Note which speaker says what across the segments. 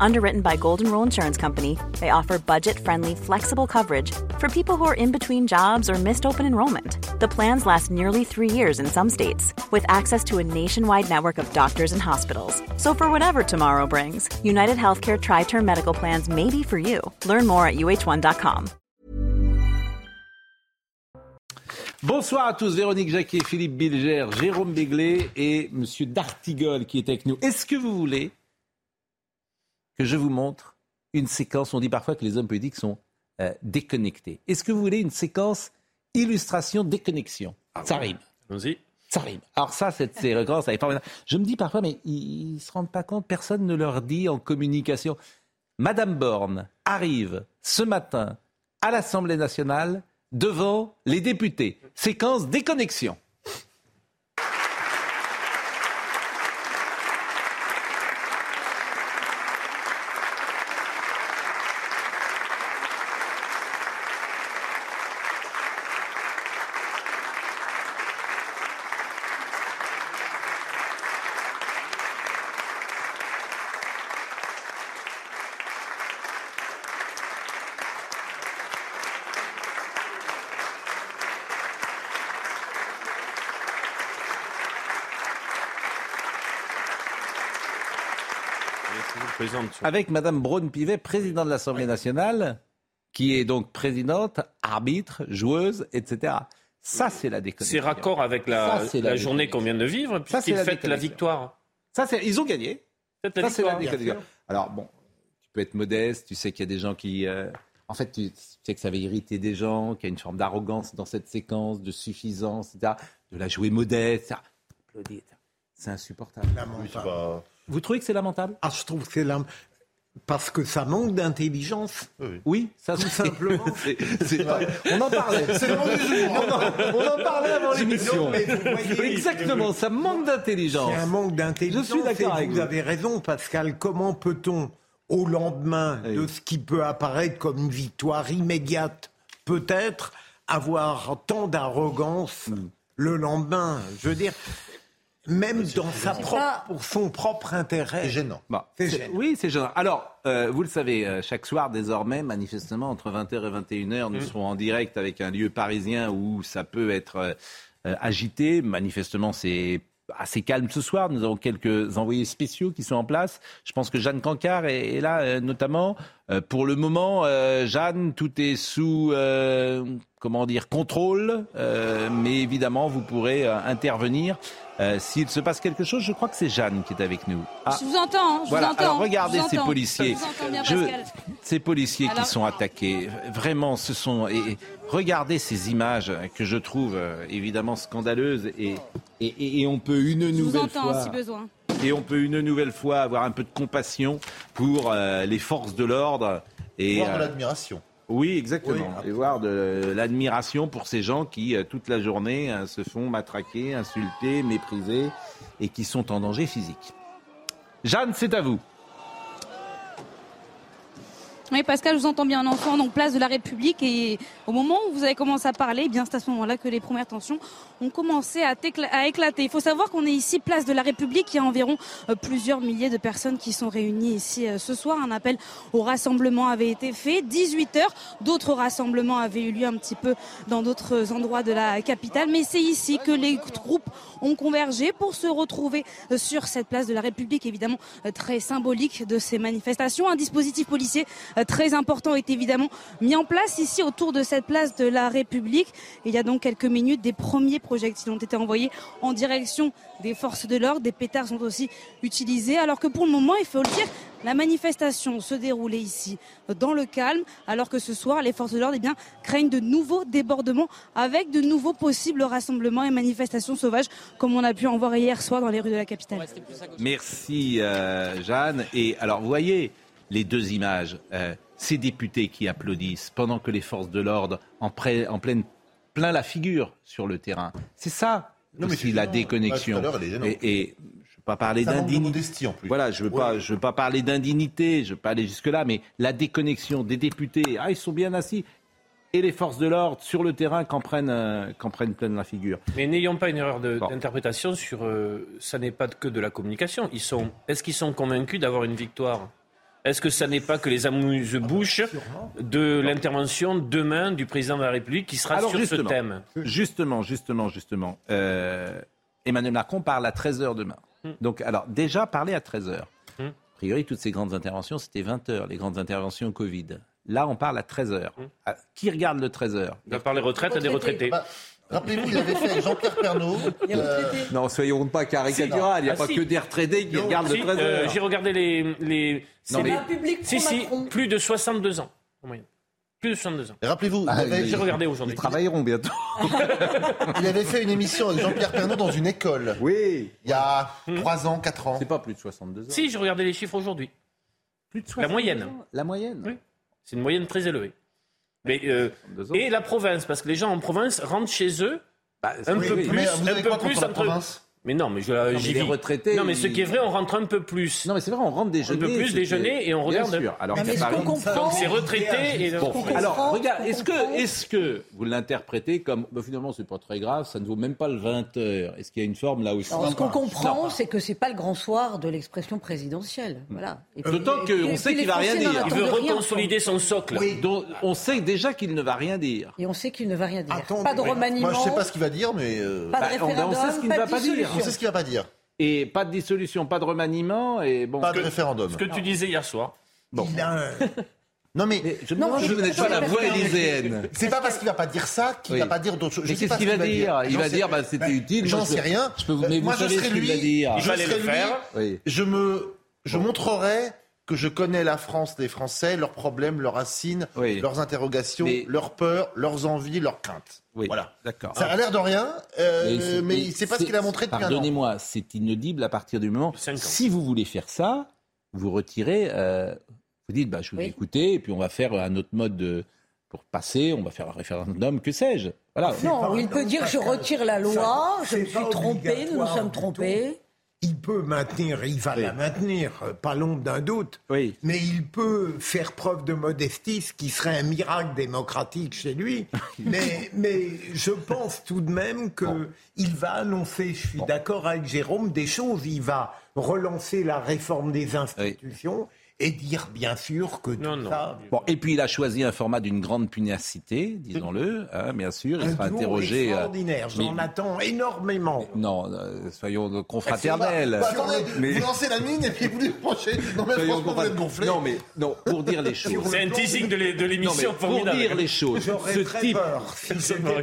Speaker 1: Underwritten by Golden Rule Insurance Company, they offer budget friendly, flexible coverage for people who are in between jobs or missed open enrollment. The plans last nearly three years in some states, with access to a nationwide network of doctors and hospitals. So, for whatever tomorrow brings, United Healthcare Tri Term Medical Plans may be for you. Learn more at uh1.com.
Speaker 2: Bonsoir à tous, Véronique Jacquet, Philippe Bilger, Jérôme Béglé et Monsieur Dartigol qui est avec nous. Est-ce que vous voulez que je vous montre une séquence. On dit parfois que les hommes politiques sont euh, déconnectés. Est-ce que vous voulez une séquence illustration déconnexion?
Speaker 3: Ah
Speaker 2: Ça rime.
Speaker 3: Vas-y.
Speaker 2: Ça rime. Alors ça, cette séquence, ça est formidable. Je me dis parfois, mais ils ne se rendent pas compte, personne ne leur dit en communication. Madame Borne arrive ce matin à l'Assemblée nationale devant les députés. Séquence déconnexion. Avec Madame Braun-Pivet, présidente de l'Assemblée nationale, qui est donc présidente, arbitre, joueuse, etc. Ça, c'est la déconnexion.
Speaker 3: C'est raccord avec la,
Speaker 2: Ça, c'est
Speaker 3: la,
Speaker 2: la
Speaker 3: journée qu'on vient de vivre, puisqu'ils fêtent la victoire.
Speaker 2: Ça, c'est, ils ont gagné. Ça, c'est la déconnexion. Alors, bon, tu peux être modeste, tu sais qu'il y a des gens qui. euh, en fait, tu sais que ça va irriter des gens, qu'il y a une forme d'arrogance dans cette séquence, de suffisance, etc. De la jouer modeste, etc. C'est insupportable. Vous trouvez que c'est lamentable?
Speaker 4: Ah, je trouve que c'est lam- Parce que ça manque d'intelligence.
Speaker 2: Oui, ça
Speaker 4: Tout simplement.
Speaker 2: c'est- c'est- On en parlait. on, en, on en parlait avant l'émission. Exactement, ça manque d'intelligence.
Speaker 4: C'est un manque d'intelligence.
Speaker 2: Je suis d'accord avec
Speaker 4: vous.
Speaker 2: vous.
Speaker 4: avez raison, Pascal. Comment peut-on, au lendemain
Speaker 2: Oui.
Speaker 4: de ce qui peut apparaître comme une victoire immédiate, peut-être, avoir tant d'arrogance
Speaker 2: Hmm.
Speaker 4: le lendemain? Je veux dire, même dans sa propre, pour son propre intérêt.
Speaker 5: C'est gênant.
Speaker 2: Bon,
Speaker 4: C'est
Speaker 2: c'est-
Speaker 4: gênant.
Speaker 2: oui, c'est gênant. Alors, euh, vous le savez, euh, chaque soir, désormais, manifestement, entre 20h et 21h, nous serons en direct avec un lieu parisien où ça peut être euh, euh, agité. Manifestement, c'est assez calme ce soir. Nous avons quelques envoyés spéciaux qui sont en place. Je pense que Jeanne Cancard est, est là, euh, notamment. Euh, pour le moment, euh, Jeanne, tout est sous, euh, comment dire, contrôle. Euh, mais évidemment, vous pourrez euh, intervenir. Euh, S'il se passe quelque chose, je crois que c'est Jeanne qui est avec nous. Ah.
Speaker 6: Je vous entends, je
Speaker 2: Voilà,
Speaker 6: vous entends.
Speaker 2: alors regardez
Speaker 6: je vous
Speaker 2: ces
Speaker 6: entends.
Speaker 2: policiers.
Speaker 6: Je vous entends bien,
Speaker 2: Je-
Speaker 6: Pascal.
Speaker 2: ces policiers
Speaker 6: Alors-
Speaker 2: qui sont attaqués, vraiment, ce sont. Et, regardez ces images que je trouve euh, évidemment scandaleuses et, et, et- et on peut une
Speaker 6: Je vous
Speaker 2: nouvelle
Speaker 6: entends
Speaker 2: fois
Speaker 6: si besoin.
Speaker 2: et on peut une nouvelle fois avoir un peu de compassion pour euh, les forces de l'ordre et
Speaker 5: Voir de
Speaker 2: euh,
Speaker 5: l'admiration.
Speaker 2: Oui exactement
Speaker 5: Oui.
Speaker 2: et voir de l'admiration pour ces gens qui euh, toute la journée euh, se font matraquer, insulter, mépriser et qui sont en danger physique. Jeanne, c'est à vous.
Speaker 6: Oui, Pascal, je vous entends bien, un enfant, donc place de la République. Et au moment où vous avez commencé à parler, eh bien c'est à ce moment-là que les premières tensions ont commencé à, à éclater. Il faut savoir qu'on est ici, place de la République. Il y a environ euh, plusieurs milliers de personnes qui sont réunies ici euh, ce soir. Un appel au rassemblement avait été fait. 18 heures, d'autres rassemblements avaient eu lieu un petit peu dans d'autres endroits de la capitale. Mais c'est ici que les groupes ont convergé pour se retrouver euh, sur cette place de la République, évidemment très symbolique de ces manifestations. Un dispositif policier très important est évidemment mis en place ici autour de cette place de la République. Il y a donc quelques minutes, des premiers projectiles ont été envoyés en direction des forces de l'ordre. Des pétards sont aussi utilisés, alors que pour le moment, il faut le dire, la manifestation se déroulait ici dans le calme, alors que ce soir, les forces de l'ordre eh bien, craignent de nouveaux débordements avec de nouveaux possibles rassemblements et manifestations sauvages, comme on a pu en voir hier soir dans les rues de la capitale.
Speaker 2: Merci euh, Jeanne. Et alors vous voyez les deux images, euh, ces députés qui applaudissent pendant que les forces de l'ordre en, pré- en pleine plein la figure sur le terrain. C'est ça
Speaker 5: Non,
Speaker 2: aussi la déconnexion.
Speaker 5: Gênante.
Speaker 2: et, et je ne veux pas parler d'indignité. Voilà, je veux
Speaker 5: Ouais.
Speaker 2: pas, je veux pas parler d'indignité, je veux pas aller jusque là, mais la déconnexion des députés, ah ils sont bien assis. et les forces de l'ordre sur le terrain qu'en prennent, euh, qu'en prennent plein la figure.
Speaker 3: Mais n'ayons pas une erreur
Speaker 2: Bon.
Speaker 3: d'interprétation sur. euh, ça n'est pas que de la communication. Ils sont. Est-ce qu'ils sont convaincus d'avoir une victoire Est-ce que ça n'est pas que les amuse-bouches de l'intervention demain du président de la République qui sera
Speaker 2: Alors,
Speaker 3: sur
Speaker 2: justement.
Speaker 3: ce thème
Speaker 2: Justement, justement, justement. Euh, Emmanuel Macron parle à 13h demain.
Speaker 3: Hmm.
Speaker 2: Donc, alors, déjà, parler à 13h.
Speaker 3: Hmm.
Speaker 2: A priori, toutes ces grandes interventions, c'était 20h, les grandes interventions Covid. Là, on parle à 13h.
Speaker 3: Hmm.
Speaker 2: Qui regarde le 13h
Speaker 3: Il va parler retraite à des retraités.
Speaker 5: Bah, Rappelez-vous, il avait fait avec Jean-Pierre Pernaud. euh,
Speaker 2: Non, soyons pas caricatural. Il n'y a
Speaker 3: Ah,
Speaker 2: pas
Speaker 3: si.
Speaker 2: que des retraités qui regardent
Speaker 3: Si,
Speaker 2: le 13h.
Speaker 3: euh, J'ai regardé les. les c'est
Speaker 2: mais-
Speaker 3: les-
Speaker 7: un public
Speaker 3: Si, si, plus de 62 ans en moyenne. Plus de 62 ans.
Speaker 5: et Rappelez-vous, il,
Speaker 2: Ah,
Speaker 5: avait,
Speaker 3: J'ai regardé
Speaker 2: Ils
Speaker 3: aujourd'hui.
Speaker 2: travailleront bientôt.
Speaker 5: il avait fait une émission avec Jean-Pierre Pernaud dans une école.
Speaker 2: Oui.
Speaker 5: Il y a
Speaker 3: Hmm.
Speaker 5: 3 ans, 4 ans.
Speaker 2: C'est pas plus de 62 ans.
Speaker 3: Si, j'ai regardé les chiffres aujourd'hui.
Speaker 2: plus de
Speaker 3: La moyenne.
Speaker 2: La moyenne.
Speaker 3: Oui. C'est une moyenne très élevée. Mais, euh,
Speaker 2: 62 ans.
Speaker 3: et la province, parce que les gens en province rentrent chez eux
Speaker 2: Bah,
Speaker 3: un
Speaker 2: oui,
Speaker 3: peu
Speaker 2: oui.
Speaker 3: plus, un peu plus entre- Mais non, mais je-
Speaker 2: mais
Speaker 3: j'y
Speaker 2: les retraités,
Speaker 3: Non, mais ce qui est vrai, on rentre un peu plus.
Speaker 2: Non, mais c'est vrai, on rentre déjeuner.
Speaker 3: Un peu plus déjeuner et on
Speaker 2: Bien
Speaker 3: regarde.
Speaker 2: sûr. Alors
Speaker 7: Non, mais ce qu'on comprend,
Speaker 3: Donc c'est retraité et
Speaker 2: Bon,
Speaker 7: comprend,
Speaker 2: alors, regarde, est-ce que, est-ce que vous l'interprétez comme, bah, finalement, c'est pas très grave, ça ne vaut même pas le 20 heures. Est-ce qu'il y a une forme là aussi?
Speaker 7: Alors, ce qu'on comprend,
Speaker 2: Non.
Speaker 7: c'est que c'est pas le grand soir de l'expression présidentielle. Voilà. Et puis-
Speaker 2: D'autant
Speaker 7: et
Speaker 2: qu'on sait qu'il va rien dire.
Speaker 3: Il veut reconsolider son socle.
Speaker 2: Dont on sait déjà qu'il ne va rien dire.
Speaker 7: Et on sait qu'il ne va rien dire. Pas de remaniement.
Speaker 5: Moi, je sais pas ce qu'il va dire, mais euh,
Speaker 7: Pas de
Speaker 2: Bah, on- on
Speaker 7: référendum.
Speaker 2: sait ce qu'il ne va pas dire.
Speaker 5: On sait ce qu'il va pas dire.
Speaker 2: Et pas de dissolution, pas de remaniement, et bon.
Speaker 5: Pas de référendum.
Speaker 3: Ce que tu disais hier soir.
Speaker 4: Il a un-
Speaker 5: Non, mais
Speaker 2: Mais je
Speaker 7: Non, je- je-
Speaker 2: pas la voix élyséenne.
Speaker 5: c'est pas parce qu'il va pas dire ça qu'il
Speaker 2: Oui.
Speaker 5: va pas dire d'autres choses. Je
Speaker 2: Mais
Speaker 5: sais
Speaker 2: qu'est-ce qu'il va dire Il va dire, bah, c'était utile.
Speaker 5: J'en sais rien.
Speaker 2: Je peux vous, mais
Speaker 5: Moi,
Speaker 2: vous
Speaker 5: je
Speaker 2: savez ce qu'il
Speaker 5: lui.
Speaker 2: va dire.
Speaker 3: Il
Speaker 5: Je
Speaker 3: le
Speaker 5: lui. Je me, je montrerai que je connais la France des Français, leurs problèmes, leurs racines,
Speaker 2: Oui.
Speaker 5: leurs interrogations,
Speaker 2: Mais-
Speaker 5: leurs peurs, leurs envies, leurs craintes.
Speaker 2: Oui.
Speaker 5: Voilà.
Speaker 2: D'accord.
Speaker 5: Ça a l'air de rien, euh, mais,
Speaker 2: c'est-
Speaker 5: c'est pas ce qu'il a montré depuis un an.
Speaker 2: Pardonnez-moi, c'est inaudible à partir du moment. Si vous voulez faire ça, vous retirez. euh, vous dites, bah, je vous ai
Speaker 7: Oui.
Speaker 2: écouté, et puis on va faire un autre mode de, pour passer, on va faire un référendum, que sais-je. Voilà.
Speaker 7: Non, il peut dire je retire la loi,
Speaker 4: ça,
Speaker 7: je me suis trompé, nous nous sommes trompés.
Speaker 4: Il peut maintenir, il va
Speaker 2: Oui.
Speaker 4: la maintenir, euh, pas l'ombre d'un doute.
Speaker 2: Oui.
Speaker 4: Mais il peut faire preuve de modestie, ce qui serait un miracle démocratique chez lui. mais, mais je pense tout de même que il va annoncer, je suis d'accord avec Jérôme, des choses. Il va relancer la réforme des institutions et dire bien sûr que
Speaker 3: Non,
Speaker 4: tout
Speaker 3: non.
Speaker 4: ça.
Speaker 2: Bon, et puis il a choisi un format d'une grande pugnacité, disons-le, hein, bien sûr. Il
Speaker 4: Un
Speaker 2: sera interrogé. euh,
Speaker 4: extraordinaire, j'en
Speaker 2: mais-
Speaker 4: attends énormément.
Speaker 2: Non, euh, soyons confraternels.
Speaker 5: Bah, attendez,
Speaker 2: Mais-
Speaker 5: vous lancez la mine et puis vous lui reprochez. Non, mais
Speaker 2: Soyons
Speaker 5: franchement, vous êtes gonflé.
Speaker 2: Non, mais non, pour dire les choses.
Speaker 3: C'est un teasing de l'émission
Speaker 2: pour
Speaker 3: formidable.
Speaker 2: dire les choses,
Speaker 4: J'aurais
Speaker 2: ce
Speaker 4: très
Speaker 2: type,
Speaker 4: peur si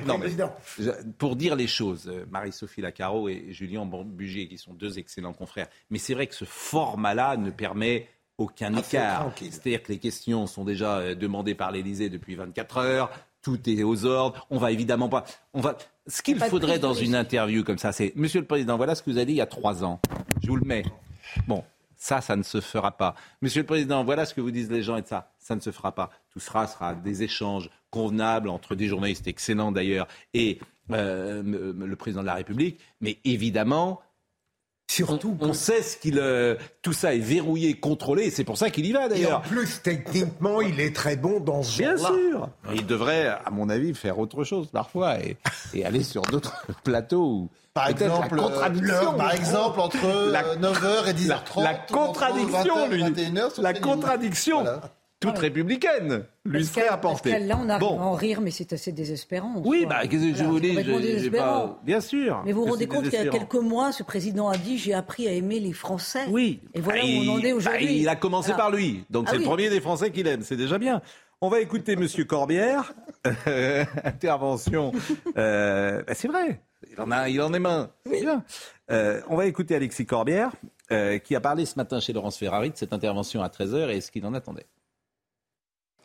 Speaker 2: Non, mais- Pour dire les choses, euh, Marie-Sophie Lacaro et Julien Bugier, qui sont deux excellents confrères, mais c'est vrai que ce format-là ne permet aucun
Speaker 4: Ah,
Speaker 2: écart. C'est-à-dire que les questions sont déjà euh, demandées par l'Élysée depuis 24 heures, tout est aux ordres, on va évidemment pas... On va... Ce qu'il faudrait dans une interview comme ça, c'est « Monsieur le Président, voilà ce que vous avez dit il y a trois ans. Je vous le mets. » Bon, ça, ça ne se fera pas. Monsieur le Président, voilà ce que vous disent les gens et de ça. Ça ne se fera pas. Tout sera, sera des échanges convenables entre des journalistes excellents d'ailleurs et euh, le Président de la République. Mais évidemment,
Speaker 4: Surtout
Speaker 2: on sait ce qu'il... euh, tout ça est verrouillé, contrôlé. et C'est pour ça qu'il y va
Speaker 4: Et en
Speaker 2: d'ailleurs.
Speaker 4: plus, techniquement, il est très bon dans ce
Speaker 2: Bien sûr. Il devrait, à mon avis, faire autre chose parfois et, et aller sur d'autres plateaux où
Speaker 5: Par exemple,
Speaker 2: la
Speaker 5: euh, par exemple, entre
Speaker 2: La-
Speaker 5: euh, 9h et
Speaker 2: la,
Speaker 5: 10h30.
Speaker 2: la contradiction, lui.
Speaker 5: 21h,
Speaker 2: La contradiction.
Speaker 5: Voilà.
Speaker 2: Toute républicaine lui serait apportée.
Speaker 7: Là, on arrive
Speaker 2: Bon.
Speaker 7: à en rire, mais c'est assez désespérant.
Speaker 2: Oui, bah, qu'est-ce que je vous dis pas- Bien sûr.
Speaker 7: Mais vous vous rendez compte qu'il y a quelques mois, ce président a dit J'ai appris à aimer les Français.
Speaker 2: Oui.
Speaker 7: Et voilà
Speaker 2: Bah,
Speaker 7: où on en est
Speaker 2: bah,
Speaker 7: aujourd'hui.
Speaker 2: il a commencé par lui. Donc
Speaker 7: Ah
Speaker 2: c'est
Speaker 7: oui.
Speaker 2: le premier des Français qu'il aime. C'est déjà bien. On va écouter Monsieur Corbière. Euh, Intervention. Euh, bah, c'est vrai. Il en, a, il en est main. C'est bien. Euh, on va écouter Alexis Corbière, euh, qui a parlé ce matin chez Laurence Ferrari de cette intervention à 13h et ce qu'il en attendait.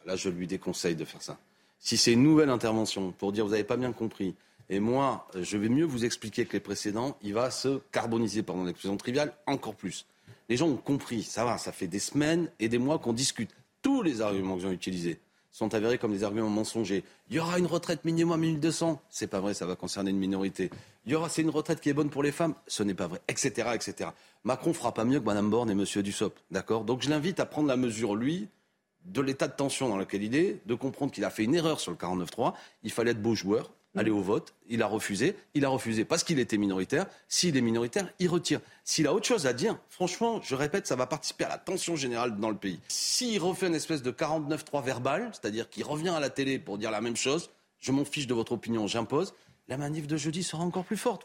Speaker 8: Là, je lui déconseille de faire ça. Si c'est une nouvelle intervention pour dire vous n'avez pas bien compris, et moi, je vais mieux vous expliquer que les précédents, il va se carboniser, pardon l'expression triviale, encore plus. Les gens ont compris, ça va, ça fait des semaines et des mois qu'on discute. Tous les arguments que j'ai utilisés sont avérés comme des arguments mensongers. Il y aura une retraite minimum à 1200, c'est pas vrai, ça va concerner une minorité. Il y aura, c'est une retraite qui est bonne pour les femmes, ce n'est pas vrai, etc., etc. Macron fera pas mieux que Madame Borne et Monsieur Dussopt, d'accord? Donc je l'invite à prendre la mesure, lui, de l'état de tension dans lequel il est, de comprendre qu'il a fait une erreur sur le 49-3. Il fallait être beau joueur, aller au vote. Il a refusé. Il a refusé parce qu'il était minoritaire. S'il est minoritaire, il retire. S'il a autre chose à dire, franchement, je répète, ça va participer à la tension générale dans le pays. S'il refait une espèce de 49-3 verbal, c'est-à-dire qu'il revient à la télé pour dire la même chose, je m'en fiche de votre opinion, j'impose, la manif de jeudi sera encore plus forte.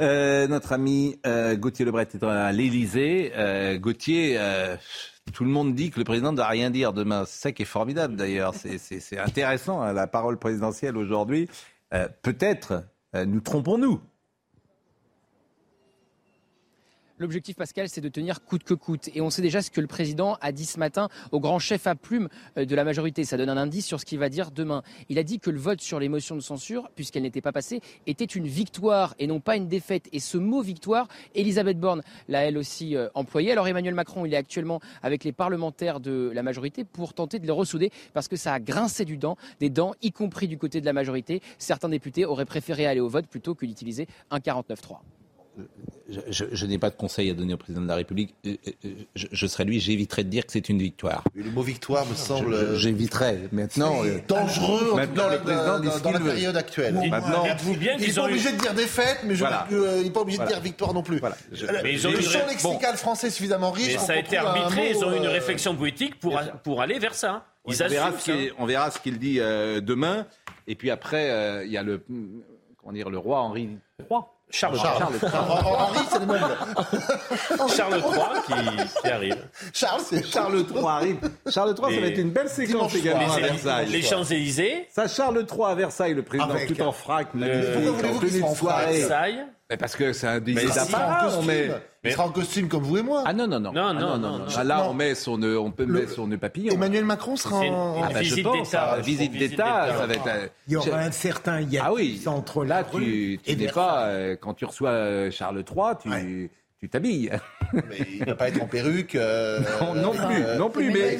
Speaker 2: Euh, notre ami euh, Gauthier Lebret est à l'Élysée. Euh, Gauthier, tout le monde dit que le président ne doit rien dire demain. C'est ça qui est formidable d'ailleurs. C'est- intéressant, hein, la parole présidentielle aujourd'hui. Peut-être nous trompons-nous.
Speaker 9: L'objectif, Pascal, c'est de tenir coûte que coûte. Et on sait déjà ce que le président a dit ce matin au grand chef à plume euh, de la majorité. Ça donne un indice sur ce qu'il va dire demain. Il a dit que le vote sur les motions de censure, puisqu'elle n'était pas passée, était une victoire et non pas une défaite. Et ce mot victoire, Elisabeth Borne l'a elle aussi euh, employé. Alors Emmanuel Macron, il est actuellement avec les parlementaires de la majorité pour tenter de les ressouder parce que ça a grincé du dent, des dents, y compris du côté de la majorité. Certains députés auraient préféré aller au vote plutôt que d'utiliser un 49-3.
Speaker 2: Je, je- je n'ai pas de conseil à donner au président de la République. Euh, euh, Je, je serais lui, j'éviterais de dire que c'est une victoire.
Speaker 5: Le mot victoire me semble
Speaker 2: J'éviterais. Maintenant, euh,
Speaker 5: dangereux
Speaker 2: Maintenant, le président
Speaker 5: dans,
Speaker 2: dit
Speaker 5: la
Speaker 2: veut.
Speaker 5: période actuelle.
Speaker 2: Maintenant-
Speaker 3: Dites-vous bien
Speaker 5: Il n'est pas
Speaker 3: eu...
Speaker 5: obligé de dire défaite, mais je
Speaker 2: Voilà.
Speaker 5: euh, il n'est pas obligé
Speaker 2: Voilà.
Speaker 5: de dire victoire non plus.
Speaker 2: Voilà. Je-
Speaker 5: Euh,
Speaker 3: Mais ils ont
Speaker 5: le
Speaker 3: eu-
Speaker 5: champ
Speaker 3: bon.
Speaker 5: lexical français est suffisamment riche.
Speaker 3: Mais ça a été arbitré, ils ont eu une
Speaker 5: euh,
Speaker 3: réflexion politique pour, pour aller vers ça. Ils
Speaker 2: on, verra
Speaker 3: assument
Speaker 2: ce on verra ce qu'il dit euh, demain. Et puis après, euh, il y a le, comment dire, le roi Henri III.
Speaker 3: Charles,
Speaker 5: Charles.
Speaker 2: Charles III.
Speaker 5: Henri, c'est le meuble.
Speaker 3: Charles III qui, qui arrive.
Speaker 5: Charles, c'est
Speaker 2: Charles III arrive. Charles III, ça va être une belle séquence également à
Speaker 3: Les,
Speaker 2: Versailles.
Speaker 3: les Champs-Élysées,
Speaker 2: Ça, Charles III à Versailles, le président
Speaker 4: Avec
Speaker 2: tout en frac, magnifique, en
Speaker 5: qu'il
Speaker 2: tenue de soirée.
Speaker 3: Versailles.
Speaker 2: Mais parce que c'est un
Speaker 3: Mais
Speaker 2: déguisé d'apparat, on met.
Speaker 5: Il sera en costume comme vous et moi.
Speaker 2: Ah non, non, non.
Speaker 3: Non,
Speaker 2: Ah,
Speaker 3: non, non.
Speaker 2: Ah, Là, on met son, nœud- mettre son nœud papillon.
Speaker 5: Emmanuel Macron sera en.
Speaker 2: Ah bah,
Speaker 3: visite d'État.
Speaker 2: visite d'État, ça va être. euh,
Speaker 4: Il y aura un certain hiatus
Speaker 2: Ah oui,
Speaker 4: entre
Speaker 2: là, tu, n'es pas. euh, quand tu reçois euh, Charles III, tu, t'habilles.
Speaker 5: Mais il ne va pas être en perruque. euh,
Speaker 2: Non, non plus,
Speaker 5: euh,
Speaker 2: non plus,
Speaker 7: Emmanuel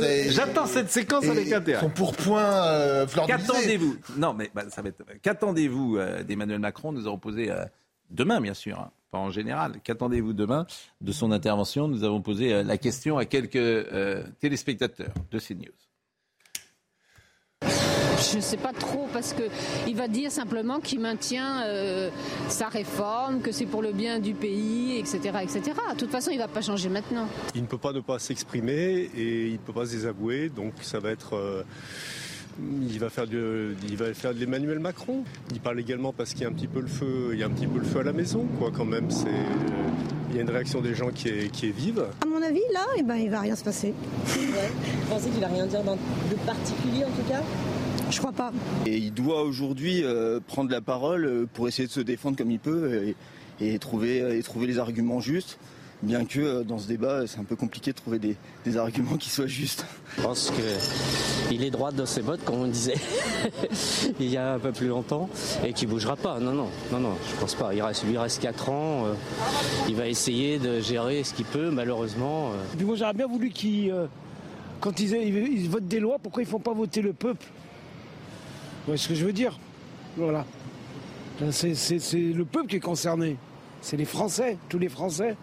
Speaker 2: mais j'attends cette séquence
Speaker 5: et
Speaker 2: avec intérêt.
Speaker 5: Son pourpoint euh.
Speaker 2: Qu'attendez-vous? Non, mais bah, ça va être. Qu'attendez-vous euh, d'Emmanuel Macron Nous avons posé euh, demain, bien sûr, hein, pas en général. Qu'attendez-vous demain de son intervention? Nous avons posé euh, la question à quelques euh, téléspectateurs de CNews.
Speaker 10: Je ne sais pas trop parce que il va dire simplement qu'il maintient euh, sa réforme, que c'est pour le bien du pays, etc., etc. De toute façon, il ne va pas changer maintenant.
Speaker 11: Il ne peut pas ne pas s'exprimer et il ne peut pas se désavouer, donc ça va être. euh, il va faire de, il va faire de l'Emmanuel Macron. Il parle également parce qu'il y a un petit peu le feu, il y a un petit peu le feu à la maison, quoi. Quand même, c'est, euh, il y a une réaction des gens qui est, qui est vive.
Speaker 12: À mon avis, là, eh ben, il va rien se passer.
Speaker 7: Vous pensez qu'il va rien dire de particulier en tout cas?
Speaker 12: Je crois pas.
Speaker 13: Et il doit aujourd'hui euh, prendre la parole euh, pour essayer de se défendre comme il peut et, et trouver, et trouver les arguments justes. Bien que euh, dans ce débat, c'est un peu compliqué de trouver des, des arguments qui soient justes.
Speaker 14: Je pense qu'il est droit dans ses bottes, comme on disait il y a un peu plus longtemps, et qu'il bougera pas. Non, non, non, non, je pense pas. Il reste, lui reste 4 ans. euh, il va essayer de gérer ce qu'il peut, malheureusement. euh.
Speaker 15: Et puis moi j'aurais bien voulu qu'ils, euh, quand ils, votent des lois, pourquoi ils font pas voter le peuple? Vous voyez ce que je veux dire? Voilà. C'est le peuple qui est concerné. C'est les Français, tous les Français.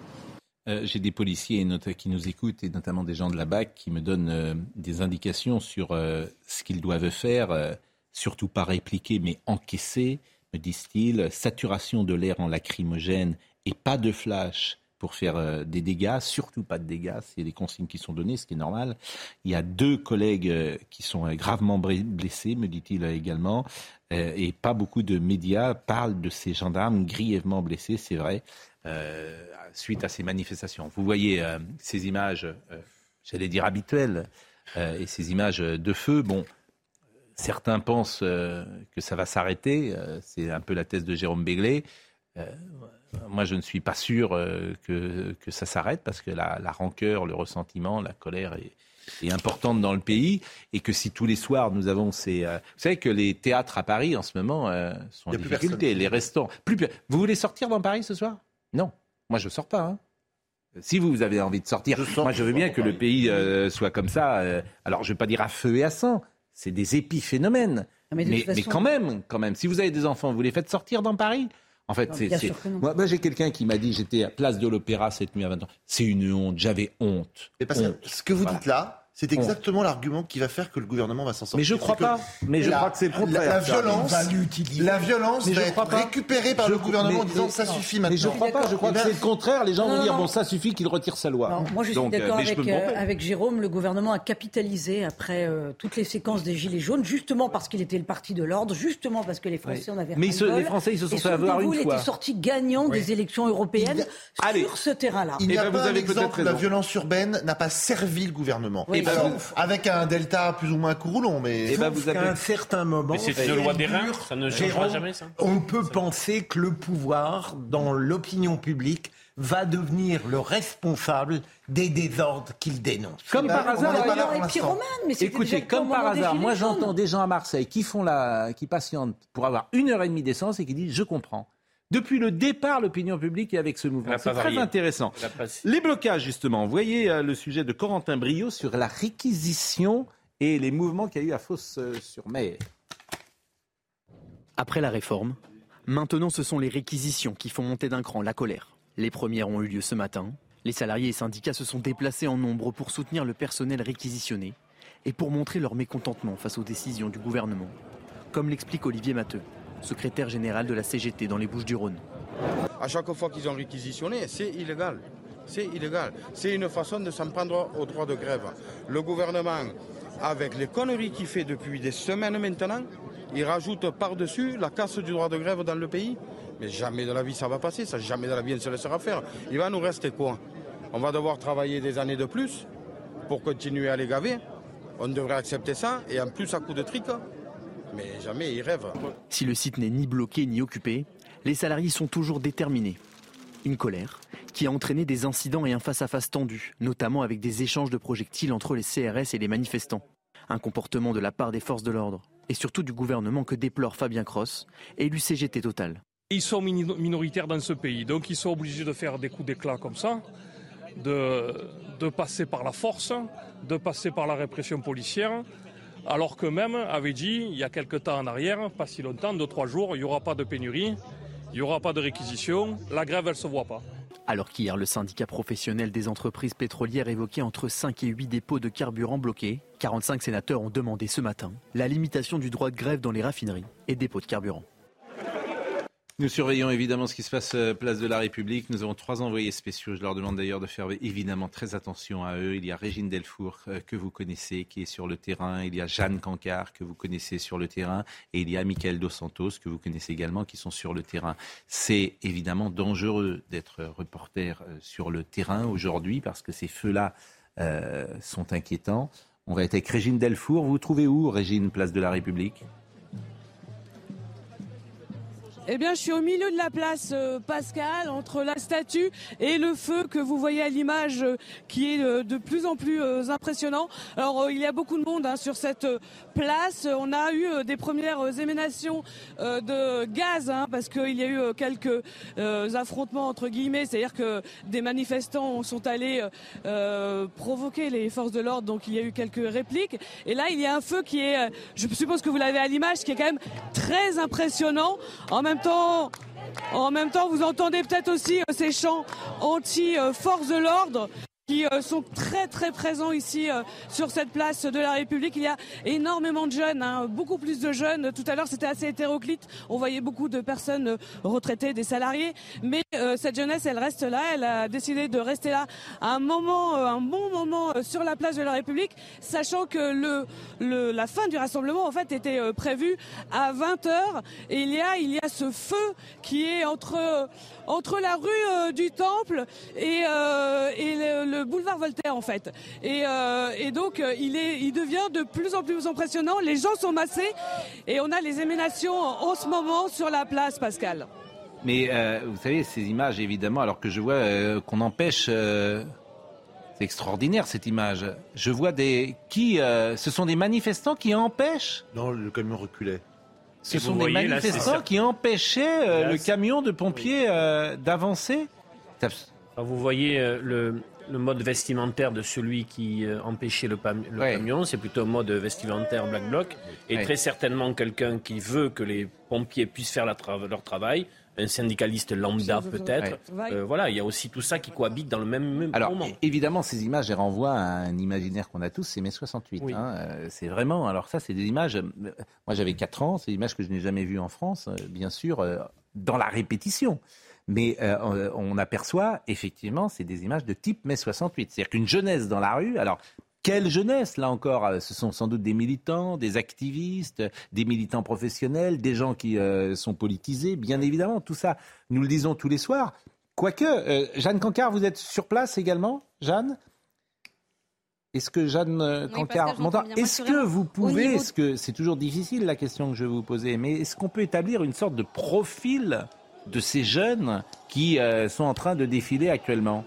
Speaker 2: Euh, J'ai des policiers qui nous écoutent et notamment des gens de la BAC qui me donnent euh, des indications sur euh, ce qu'ils doivent faire, surtout pas répliquer mais encaisser, me disent-ils, saturation de l'air en lacrymogène et pas de flash pour faire des dégâts, surtout pas de dégâts, c'est des consignes qui sont données, ce qui est normal. Il y a deux collègues qui sont gravement blessés, me dit-il également, et pas beaucoup de médias parlent de ces gendarmes grièvement blessés, c'est vrai. Euh, suite à ces manifestations. Vous voyez euh, ces images, euh, j'allais dire habituelles, et ces images de feu. Bon, certains pensent que ça va s'arrêter. c'est un peu la thèse de Jérôme Béglé. Moi, je ne suis pas sûr que, que ça s'arrête parce que la, la rancœur, le ressentiment, la colère est, est importante dans le pays et que si tous les soirs nous avons ces... euh, vous savez que les théâtres à Paris en ce moment euh, sont en difficulté, les restaurants. Plus, vous voulez sortir dans Paris ce soir? Non, moi je sors pas. hein. Si vous, vous avez envie de sortir,
Speaker 5: Je sors,
Speaker 2: moi je veux
Speaker 5: je
Speaker 2: bien que le pays euh, soit comme ça. euh, alors je ne vais pas dire à feu et à sang, c'est des épiphénomènes.
Speaker 7: Mais
Speaker 2: quand même, quand même, si vous avez des enfants, vous les faites sortir dans Paris? En fait, c'est.
Speaker 7: bien
Speaker 2: c'est-
Speaker 7: sûr que non.
Speaker 2: Moi, moi, j'ai quelqu'un qui m'a dit j'étais à Place de l'Opéra cette nuit à 20 ans. C'est une honte, j'avais honte.
Speaker 5: Mais parce que ce que vous
Speaker 2: Voilà.
Speaker 5: dites là, C'est exactement l'argument qui va faire que le gouvernement va s'en sortir.
Speaker 2: Mais je crois pas. Mais je
Speaker 5: la-
Speaker 2: crois que c'est le
Speaker 5: la-
Speaker 2: contraire.
Speaker 5: La, violence, la violence
Speaker 2: Mais je
Speaker 5: va
Speaker 2: crois
Speaker 5: être
Speaker 2: pas.
Speaker 5: récupérée par
Speaker 2: Je-
Speaker 5: le gouvernement en disant
Speaker 2: mais-
Speaker 5: ça suffit maintenant.
Speaker 2: Mais je crois pas. Je crois
Speaker 5: Eh
Speaker 2: que
Speaker 5: ben,
Speaker 2: c'est le contraire. Les gens
Speaker 7: Non,
Speaker 2: vont
Speaker 7: non,
Speaker 2: dire
Speaker 7: non.
Speaker 2: bon, ça suffit qu'il retire sa loi.
Speaker 7: Non, moi, je suis
Speaker 2: euh,
Speaker 7: d'accord avec, euh, avec Jérôme. Le gouvernement a capitalisé après euh, toutes les séquences des Gilets jaunes, justement parce qu'il était le parti de l'ordre, justement parce que les Français
Speaker 2: Oui.
Speaker 7: en avaient
Speaker 2: Mais se- les Français, ils se sont fait avoir une
Speaker 7: il
Speaker 2: fois.
Speaker 7: était sorti gagnant des élections européennes sur ce terrain-là.
Speaker 5: Il n'y a
Speaker 2: ben, vous
Speaker 5: pas un
Speaker 2: avez peut-être
Speaker 5: exemple où la violence urbaine n'a pas servi le gouvernement. Alors,
Speaker 7: sauf-
Speaker 5: avec un delta plus ou moins courroulon, mais
Speaker 2: Eh ben,
Speaker 4: Sauf
Speaker 2: vous avez-
Speaker 4: qu'à un certain moment,
Speaker 3: Mais c'est une loi des reins, ça ne changera
Speaker 4: Jérôme,
Speaker 3: jamais, ça.
Speaker 4: On peut penser que le pouvoir, dans l'opinion publique, va devenir le responsable des désordres qu'il dénonce.
Speaker 2: Comme par hasard.
Speaker 7: mais
Speaker 2: Écoutez, comme par hasard, moi j'entends des gens à Marseille qui font la, qui patientent pour avoir une heure et demie d'essence et qui disent je comprends. Depuis le départ, l'opinion publique est avec ce mouvement. C'est très
Speaker 3: varié.
Speaker 2: intéressant. Les blocages, justement. Vous voyez euh, le sujet de Corentin Brio sur la réquisition et les mouvements qu'il y a eu à Fosse-sur-Mer.
Speaker 16: Après la réforme, maintenant ce sont les réquisitions qui font monter d'un cran la colère. Les premières ont eu lieu ce matin. Les salariés et syndicats se sont déplacés en nombre pour soutenir le personnel réquisitionné et pour montrer leur mécontentement face aux décisions du gouvernement. Comme l'explique Olivier Matteux, secrétaire général de la CGT dans les Bouches-du-Rhône.
Speaker 17: À chaque fois qu'ils ont réquisitionné, c'est illégal. C'est illégal. C'est une façon de s'en prendre au droit de grève. Le gouvernement, avec les conneries qu'il fait depuis des semaines maintenant, il rajoute par-dessus la casse du droit de grève dans le pays. Mais jamais de la vie ça va passer, ça jamais de la vie on se laissera faire. Il va nous rester quoi? On va devoir travailler des années de plus pour continuer à les gaver? On devrait accepter ça, et en plus à coup de trick. Mais jamais ils rêvent.
Speaker 16: Si le site n'est ni bloqué ni occupé, les salariés sont toujours déterminés. Une colère qui a entraîné des incidents et un face-à-face tendu, notamment avec des échanges de projectiles entre les CRS et les manifestants. Un comportement de la part des forces de l'ordre et surtout du gouvernement que déplore Fabien Cross, élu CGT Total.
Speaker 18: Ils sont minoritaires dans ce pays, donc ils sont obligés de faire des coups d'éclat comme ça, de, de passer par la force, de passer par la répression policière, alors qu'eux-mêmes avaient dit, il y a quelque temps en arrière, pas si longtemps, deux, trois jours, il n'y aura pas de pénurie, il n'y aura pas de réquisition, la grève, elle ne se voit pas.
Speaker 16: Alors qu'hier, le syndicat professionnel des entreprises pétrolières évoquait entre 5 et 8 dépôts de carburant bloqués, 45 sénateurs ont demandé ce matin la limitation du droit de grève dans les raffineries et dépôts de carburant.
Speaker 2: Nous surveillons évidemment ce qui se passe euh, place de la République. Nous avons trois envoyés spéciaux. Je leur demande d'ailleurs de faire évidemment très attention à eux. Il y a Régine Delfour euh, que vous connaissez qui est sur le terrain. Il y a Jeanne Cancard que vous connaissez sur le terrain. Et il y a Michael Dos Santos que vous connaissez également qui sont sur le terrain. C'est évidemment dangereux d'être reporter euh, sur le terrain aujourd'hui parce que ces feux-là sont inquiétants. On va être avec Régine Delfour. Vous trouvez où, Régine, place de la République?
Speaker 19: Eh bien, je suis au milieu de la place euh, Pascal, entre la statue et le feu que vous voyez à l'image, euh, qui est euh, de plus en plus impressionnant. Alors, il y a beaucoup de monde hein, sur cette place. On a eu des premières éménations de gaz, hein, parce qu'il y a eu quelques affrontements entre guillemets, c'est-à-dire que des manifestants sont allés provoquer les forces de l'ordre, donc il y a eu quelques répliques. Et là, il y a un feu qui est, je suppose que vous l'avez à l'image, qui est quand même très impressionnant. En même en même temps, vous entendez peut-être aussi euh, ces chants anti-force de l'ordre qui euh, sont très très présents ici euh, sur cette place de la République. Il y a énormément de jeunes, hein, beaucoup plus de jeunes. Tout à l'heure, c'était assez hétéroclite. On voyait beaucoup de personnes euh, retraitées, des salariés. Mais cette jeunesse, elle reste là. Elle a décidé de rester là un moment, un bon moment sur la place de la République, sachant que la fin du rassemblement, en fait, était prévue à 20 h Et il y a, il y a ce feu qui est entre entre la rue du Temple et, le boulevard Voltaire en fait. Et, euh, et donc euh, il, est, il devient de plus en plus impressionnant. Les gens sont massés et on a les éménations en ce moment sur la place Pascal.
Speaker 2: Mais euh, vous savez, ces images, évidemment, alors que je vois euh, qu'on empêche. euh, c'est extraordinaire cette image. Je vois des. Qui. euh, ce sont des manifestants qui empêchent.
Speaker 5: Non, le camion reculait.
Speaker 2: Ce
Speaker 3: Et
Speaker 2: sont des
Speaker 3: voyez,
Speaker 2: manifestants qui empêchaient euh,
Speaker 3: Là,
Speaker 2: le camion de pompiers euh, d'avancer.
Speaker 3: Vous voyez euh, le, le mode vestimentaire de celui qui euh, empêchait le, pam- le
Speaker 2: Ouais.
Speaker 3: camion, c'est plutôt un mode vestimentaire black bloc. Et
Speaker 2: Ouais.
Speaker 3: très certainement quelqu'un qui veut que les pompiers puissent faire la tra- leur travail un syndicaliste lambda peut-être. Euh, voilà, il y a aussi tout ça qui cohabite dans le même, même
Speaker 2: alors,
Speaker 3: moment.
Speaker 2: Évidemment, ces images, elles renvoient à un imaginaire qu'on a tous, c'est mai 68.
Speaker 3: Oui.
Speaker 2: hein. Euh, c'est vraiment, alors ça, c'est des images, moi j'avais 4 ans, c'est des images que je n'ai jamais vues en France, bien sûr, dans la répétition. Mais euh, on aperçoit, effectivement, c'est des images de type mai 68. C'est-à-dire qu'une jeunesse dans la rue, alors quelle jeunesse, là encore Euh, Ce sont sans doute des militants, des activistes, des militants professionnels, des gens qui euh, sont politisés, bien évidemment. Tout ça, nous le disons tous les soirs. Quoique, euh, Jeanne Cancard, vous êtes sur place également Jeanne? Est-ce que Jeanne
Speaker 6: Oui,
Speaker 2: Cancard. Est-ce que vous pouvez, est-ce que c'est toujours difficile la question que je vais vous poser, mais est-ce qu'on peut établir une sorte de profil de ces jeunes qui euh, sont en train de défiler actuellement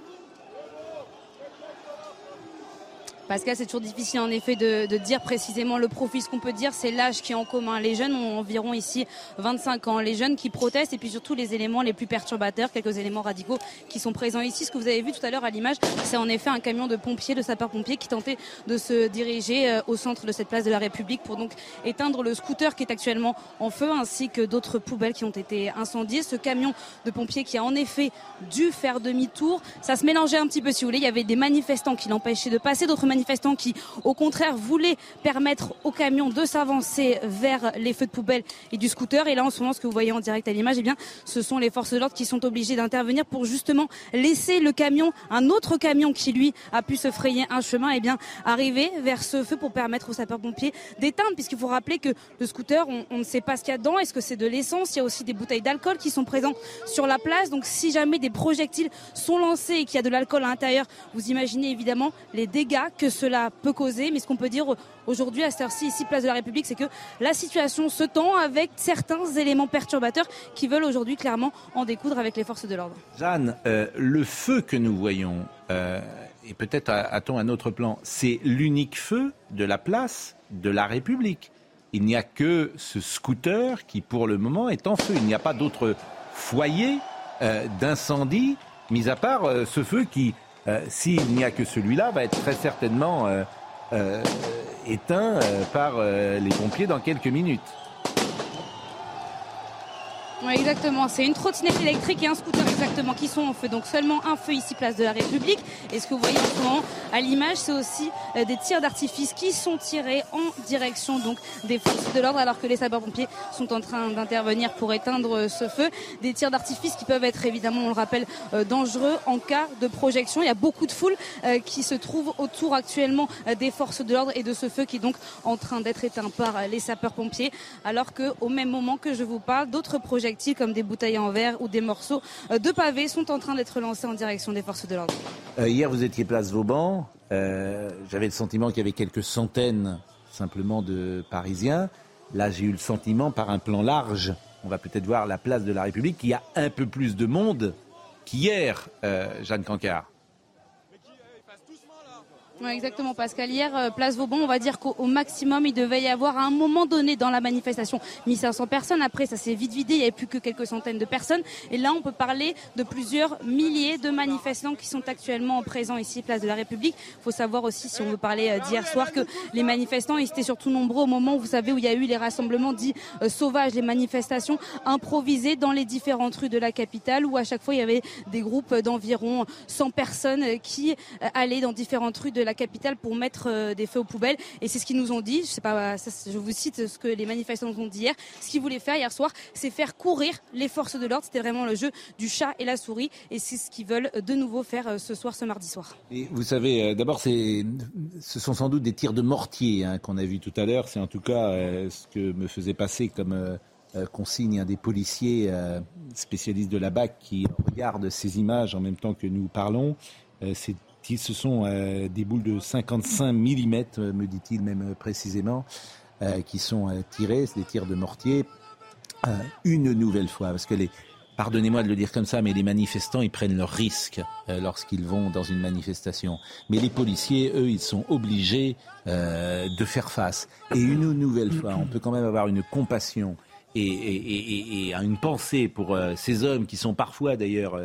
Speaker 6: Pascal, c'est toujours difficile en effet de, de dire précisément le profil. Ce qu'on peut dire, c'est l'âge qui est en commun. Les jeunes ont environ ici 25 ans. Les jeunes qui protestent et puis surtout les éléments les plus perturbateurs, quelques éléments radicaux qui sont présents ici. Ce que vous avez vu tout à l'heure à l'image, c'est en effet un camion de pompiers, de sapeurs-pompiers qui tentait de se diriger euh, au centre de cette place de la République pour donc éteindre le scooter qui est actuellement en feu ainsi que d'autres poubelles qui ont été incendiées. Ce camion de pompiers qui a en effet dû faire demi-tour. Ça se mélangeait un petit peu si vous voulez. Il y avait des manifestants qui l'empêchaient de passer, d'autres manifestants qui, au contraire, voulaient permettre au camion de s'avancer vers les feux de poubelle et du scooter. Et là, en ce moment, ce que vous voyez en direct à l'image, eh bien, ce sont les forces de l'ordre qui sont obligées d'intervenir pour justement laisser le camion, un autre camion qui lui a pu se frayer un chemin, eh bien, arriver vers ce feu pour permettre aux sapeurs-pompiers d'éteindre, puisqu'il faut rappeler que le scooter, on, on ne sait pas ce qu'il y a dedans. Est-ce que c'est de l'essence? Il y a aussi des bouteilles d'alcool qui sont présentes sur la place. Donc, si jamais des projectiles sont lancés et qu'il y a de l'alcool à l'intérieur, vous imaginez évidemment les dégâts que cela peut causer. Mais ce qu'on peut dire aujourd'hui à cette heure-ci, ici, place de la République, c'est que la situation se tend avec certains éléments perturbateurs qui veulent aujourd'hui clairement en découdre avec les forces de l'ordre.
Speaker 2: Jeanne, euh, le feu que nous voyons, euh, et peut-être a-t-on un autre plan, c'est l'unique feu de la place de la République. Il n'y a que ce scooter qui, pour le moment, est en feu. Il n'y a pas d'autre foyer euh, d'incendie, mis à part ce feu qui, euh, s'il n'y a que celui-là, va être très certainement euh, euh, éteint par les pompiers dans quelques minutes.
Speaker 6: Ouais, exactement. C'est une trottinette électrique et un scooter exactement qui sont en feu. Donc seulement un feu ici, place de la République. Et ce que vous voyez en ce moment à l'image, c'est aussi euh, des tirs d'artifice qui sont tirés en direction donc des forces de l'ordre, alors que les sapeurs-pompiers sont en train d'intervenir pour éteindre euh, ce feu. Des tirs d'artifice qui peuvent être évidemment, on le rappelle, euh, dangereux en cas de projection. Il y a beaucoup de foule qui se trouve autour actuellement des forces de l'ordre et de ce feu qui est donc en train d'être éteint par les sapeurs-pompiers, alors que au même moment que je vous parle, d'autres comme des bouteilles en verre ou des morceaux euh, de pavés sont en train d'être lancés en direction des forces de l'ordre.
Speaker 2: Euh, hier, vous étiez place Vauban. Euh, J'avais le sentiment qu'il y avait quelques centaines simplement de Parisiens. Là, j'ai eu le sentiment, par un plan large, on va peut-être voir la place de la République, qu'il y a un peu plus de monde qu'hier, Jeanne Cancard.
Speaker 6: Ouais, exactement, Pascal. Hier, euh, place Vauban, on va dire qu'au au maximum, il devait y avoir à un moment donné dans la manifestation 1500 personnes. Après, ça s'est vite vidé, il n'y avait plus que quelques centaines de personnes. Et là, on peut parler de plusieurs milliers de manifestants qui sont actuellement présents ici, place de la République. Il faut savoir aussi, si on veut parler euh, d'hier soir, que les manifestants, ils étaient surtout nombreux au moment, où, vous savez, où il y a eu les rassemblements dits euh, sauvages, les manifestations improvisées dans les différentes rues de la capitale, où à chaque fois, il y avait des groupes d'environ 100 personnes qui allaient dans différentes rues de la capitale pour mettre euh, des feux aux poubelles. Et c'est ce qu'ils nous ont dit. Je sais pas, je vous cite ce que les manifestants nous ont dit hier. Ce qu'ils voulaient faire hier soir, c'est faire courir les forces de l'ordre. C'était vraiment le jeu du chat et la souris. Et c'est ce qu'ils veulent de nouveau faire euh, ce soir, ce mardi soir.
Speaker 2: Vous savez, euh, d'abord, c'est- ce sont sans doute des tirs de mortier hein, qu'on a vus tout à l'heure. C'est en tout cas ce que me faisait passer comme consigne un des policiers spécialistes de la BAC qui regardent ces images en même temps que nous parlons. Euh, ce sont euh, des boules de 55 mm, euh, me dit-il même euh, précisément, qui sont tirées. C'est des tirs de mortier. Une nouvelle fois, parce que les, pardonnez-moi de le dire comme ça, mais les manifestants, ils prennent leurs risques lorsqu'ils vont dans une manifestation. Mais les policiers, eux, ils sont obligés de faire face. Et une nouvelle fois, on peut quand même avoir une compassion et, une pensée pour ces hommes qui sont parfois d'ailleurs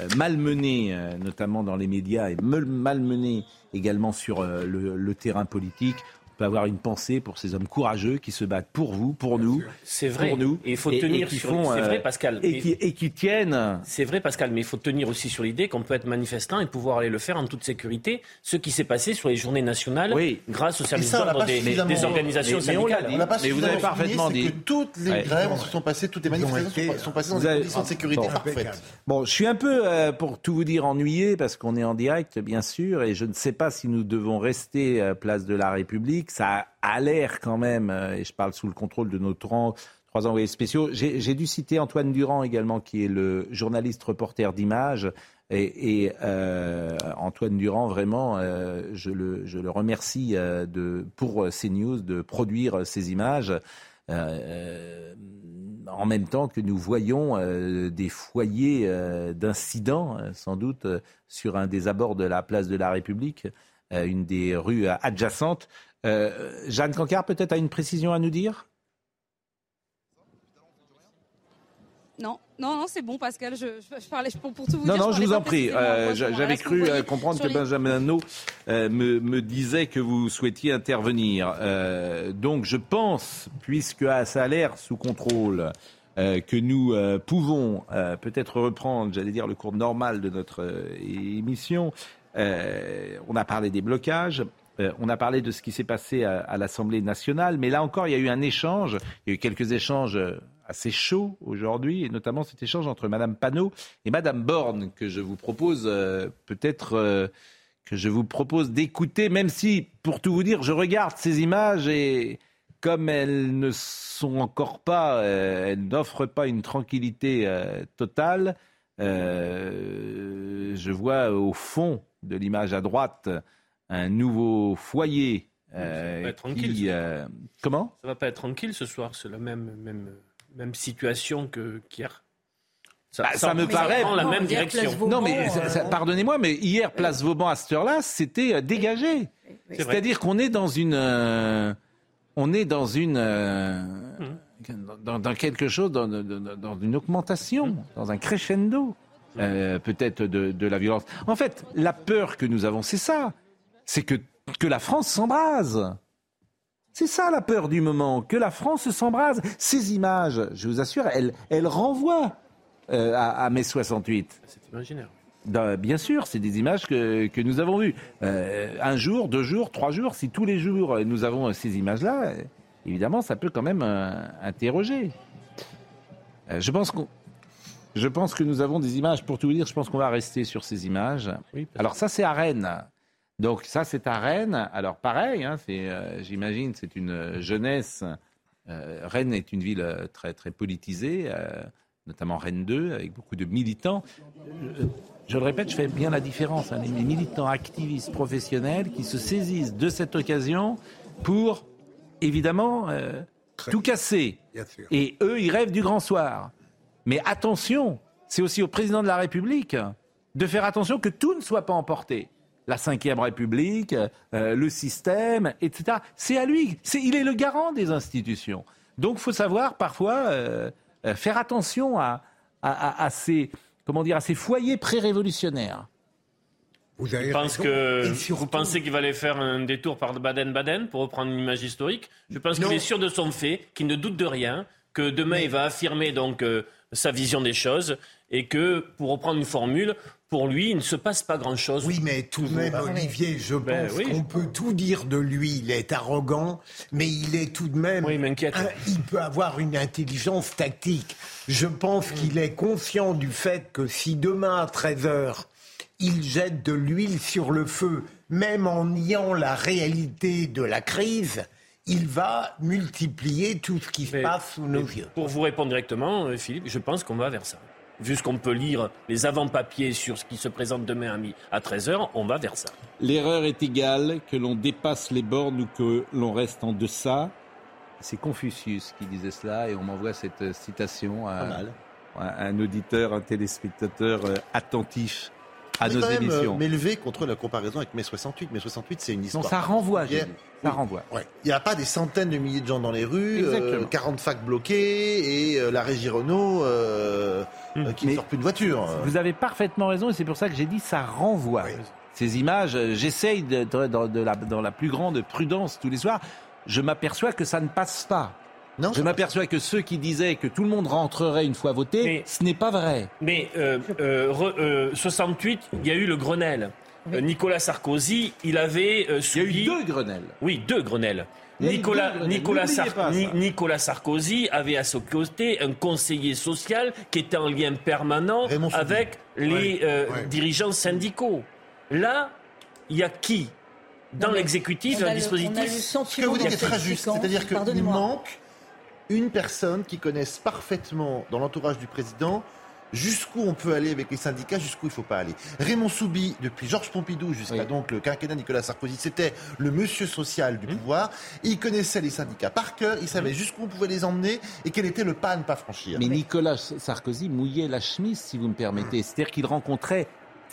Speaker 2: euh, malmenés, euh, notamment dans les médias, et mal- malmenés également sur euh, le terrain politique. Avoir une pensée pour ces hommes courageux qui se battent pour vous, pour nous,
Speaker 3: C'est vrai.
Speaker 2: pour nous.
Speaker 3: Et il faut tenir
Speaker 2: qui
Speaker 3: sur-
Speaker 2: font,
Speaker 3: c'est vrai,
Speaker 2: euh,
Speaker 3: Pascal.
Speaker 2: Et
Speaker 3: Mais-
Speaker 2: qui, et qui tiennent.
Speaker 3: C'est vrai, Pascal, mais il faut tenir aussi sur l'idée qu'on peut être manifestant et pouvoir aller le faire en toute sécurité. Ce qui s'est passé sur les journées nationales, grâce au service d'ordre des, organisations
Speaker 2: mais- mais
Speaker 3: syndicales.
Speaker 2: dit.
Speaker 5: On n'a pas
Speaker 2: Mais vous avez
Speaker 5: suffisamment
Speaker 2: parfaitement dit.
Speaker 5: que toutes les
Speaker 2: Ouais.
Speaker 5: grèves se sont passées, toutes les manifestations sont, passées dans
Speaker 2: Vous
Speaker 5: des conditions de sécurité
Speaker 2: Bon.
Speaker 5: parfaites.
Speaker 2: Bon, je suis un peu, euh, pour tout vous dire, ennuyé parce qu'on est en direct, bien sûr, et je ne sais pas si nous devons rester euh, place de la République. Ça a l'air quand même, euh, et je parle sous le contrôle de nos trois, envoyés spéciaux. J'ai dû citer Antoine Durand également, qui est le journaliste reporter d'image. Et, euh, Antoine Durand, vraiment, euh, je, le, remercie euh, de, pour CNews de produire ces images. En même temps que nous voyons des foyers d'incidents, sans doute, sur un des abords de la place de la République, une des rues euh, adjacentes. Euh, Jeanne Cancard, peut-être a une précision à nous dire?
Speaker 6: Non, non, non, c'est bon, Pascal. Je, je, je parlais pour, pour tout vous
Speaker 2: Non,
Speaker 6: dire.
Speaker 2: non, je
Speaker 6: parlais
Speaker 2: vous en prie. Euh, J'avais cru euh, comprendre que
Speaker 6: les-
Speaker 2: Benjamin euh, me, me disait que vous souhaitiez intervenir. Euh, donc, je pense, puisque ah, ça a l'air sous contrôle, euh, que nous euh, pouvons euh, peut-être reprendre, j'allais dire, le cours normal de notre euh, émission. Euh, on a parlé des blocages. euh, on a parlé de ce qui s'est passé à, l'Assemblée nationale, mais là encore, il y a eu un échange. Il y a eu quelques échanges euh, assez chauds aujourd'hui, et notamment cet échange entre Madame Panot et Madame Borne que je vous propose peut-être que je vous propose d'écouter, même si, pour tout vous dire, je regarde ces images et comme elles ne sont encore pas, elles n'offrent pas une tranquillité totale, je vois au fond de l'image à droite un nouveau foyer. euh,
Speaker 3: va être tranquille,
Speaker 2: qui, euh, comment?
Speaker 3: Ça va pas être tranquille ce soir, c'est la même, même, même situation que qu'hier. Ça,
Speaker 2: Bah, ça me paraît
Speaker 3: la même direction.
Speaker 2: Non, mais ça- pardonnez-moi, mais hier, Place Vauban, à cette heure-là, c'était euh, dégagé. C'est-à-dire qu'on est dans une. euh, on est dans une. euh, dans, dans quelque chose, dans, dans- dans une augmentation, dans un crescendo, euh, peut-être de, de la violence. En fait, la peur que nous avons, c'est ça. C'est que, que la France s'embrase. C'est ça la peur du moment, que la France s'embrase. Ces images, je vous assure, elles, elles renvoient euh, à, à mai 68.
Speaker 3: C'est imaginaire.
Speaker 2: Ben, bien sûr, c'est des images que, que nous avons vues. Euh, un jour, deux jours, trois jours, si tous les jours nous avons ces images-là, évidemment, ça peut quand même euh, interroger. Je pense qu'on. Je pense que nous avons des images, pour tout vous dire, je pense qu'on va rester sur ces images. Alors ça, c'est à Rennes. Donc ça, c'est à Rennes. Alors pareil, hein, c'est, euh, j'imagine, c'est une jeunesse. euh, Rennes est une ville euh, très, très politisée, euh, notamment Rennes 2, avec beaucoup de militants. Je, je le répète, je fais bien la différence. hein, les militants activistes professionnels qui se saisissent de cette occasion pour, évidemment, euh, tout casser. Et eux, ils rêvent du grand soir. Mais attention, c'est aussi au président de la République de faire attention que tout ne soit pas emporté. La Ve République, euh, le système, etc. C'est à lui. C'est, il est le garant des institutions. Donc, il faut savoir parfois euh, euh, faire attention à, à, à- à ces, comment dire, à ces foyers pré-révolutionnaires.
Speaker 4: Vous
Speaker 3: Je pense que vous pensez qu'il va aller faire un détour par Baden-Baden pour reprendre une image historique. Je pense qu'il est sûr de son fait, qu'il ne doute de rien, que demain il va affirmer donc euh, sa vision des choses et que, pour reprendre une formule, pour lui, il ne se passe pas grand-chose.
Speaker 4: Oui, mais tout de même, Olivier, je pense
Speaker 3: Ben oui.
Speaker 4: qu'on peut tout dire de lui. Il est arrogant, mais il est tout de même.
Speaker 3: Oui, il m'inquiète.
Speaker 4: il peut avoir une intelligence tactique. Je pense qu'il est conscient du fait que si demain à 13h, il jette de l'huile sur le feu, même en niant la réalité de la crise, il va multiplier tout ce qui se
Speaker 3: Mais-
Speaker 4: passe sous nos yeux.
Speaker 3: Pour vous répondre directement, euh, Philippe, je pense qu'on va vers ça. Vu ce qu'on peut lire, les avant-papiers sur ce qui se présente demain à mi- à 13h, on va vers ça.
Speaker 2: L'erreur est égale, que l'on dépasse les bornes ou que l'on reste en deçà. C'est Confucius qui disait cela et on m'envoie cette euh, citation à un auditeur, un téléspectateur euh, attentif à nos
Speaker 5: quand même euh,
Speaker 2: émissions.
Speaker 5: m'élever contre la comparaison avec mai 68. Mai 68, c'est une histoire.
Speaker 2: ça renvoie,
Speaker 5: Hier-.
Speaker 2: Ça renvoie.
Speaker 5: Ouais. Il n'y a pas des centaines de milliers de gens dans les rues, euh,
Speaker 2: Exactement.
Speaker 5: 40 facs bloqués et euh, la régie Renault euh, euh, qui ne sort plus de voiture.
Speaker 2: Vous avez parfaitement raison et c'est pour ça que j'ai dit ça renvoie. ces images, j'essaye de, de- dans, de la, dans la plus grande prudence tous les soirs, je m'aperçois que ça ne passe pas. Je m'aperçois que ceux qui disaient que tout le monde rentrerait une fois voté, ce n'est pas vrai.
Speaker 3: Mais euh, euh, re- euh, 68, il y a eu le Grenelle. Euh, Nicolas Sarkozy, il avait euh, subi...
Speaker 2: Il y a eu deux Grenelles.
Speaker 3: Oui, deux Grenelles. Nicolas. Nicolas,
Speaker 2: pas
Speaker 3: Nicolas Sarkozy avait à son côté un conseiller social qui était en lien permanent avec les
Speaker 5: Ouais,
Speaker 3: euh,
Speaker 5: ouais.
Speaker 3: dirigeants syndicaux. Là, il y a qui Dans l'exécutif, un
Speaker 7: le-
Speaker 3: dispositif
Speaker 5: Ce que vous dites
Speaker 7: dans
Speaker 5: est très juste. C'est-à-dire qu'il manque une personne qui connaisse parfaitement dans l'entourage du président jusqu'où on peut aller avec les syndicats, jusqu'où il ne faut pas aller. Raymond Soubi, depuis Georges Pompidou jusqu'à donc le quinquennat Nicolas Sarkozy, c'était le monsieur social
Speaker 2: Mmh.
Speaker 5: du pouvoir. Il connaissait les syndicats par cœur, il savait jusqu'où on pouvait les emmener et quel était le pas à ne pas franchir.
Speaker 2: Mais Nicolas Sarkozy mouillait la chemise, si vous me permettez. C'est-à-dire qu'il rencontrait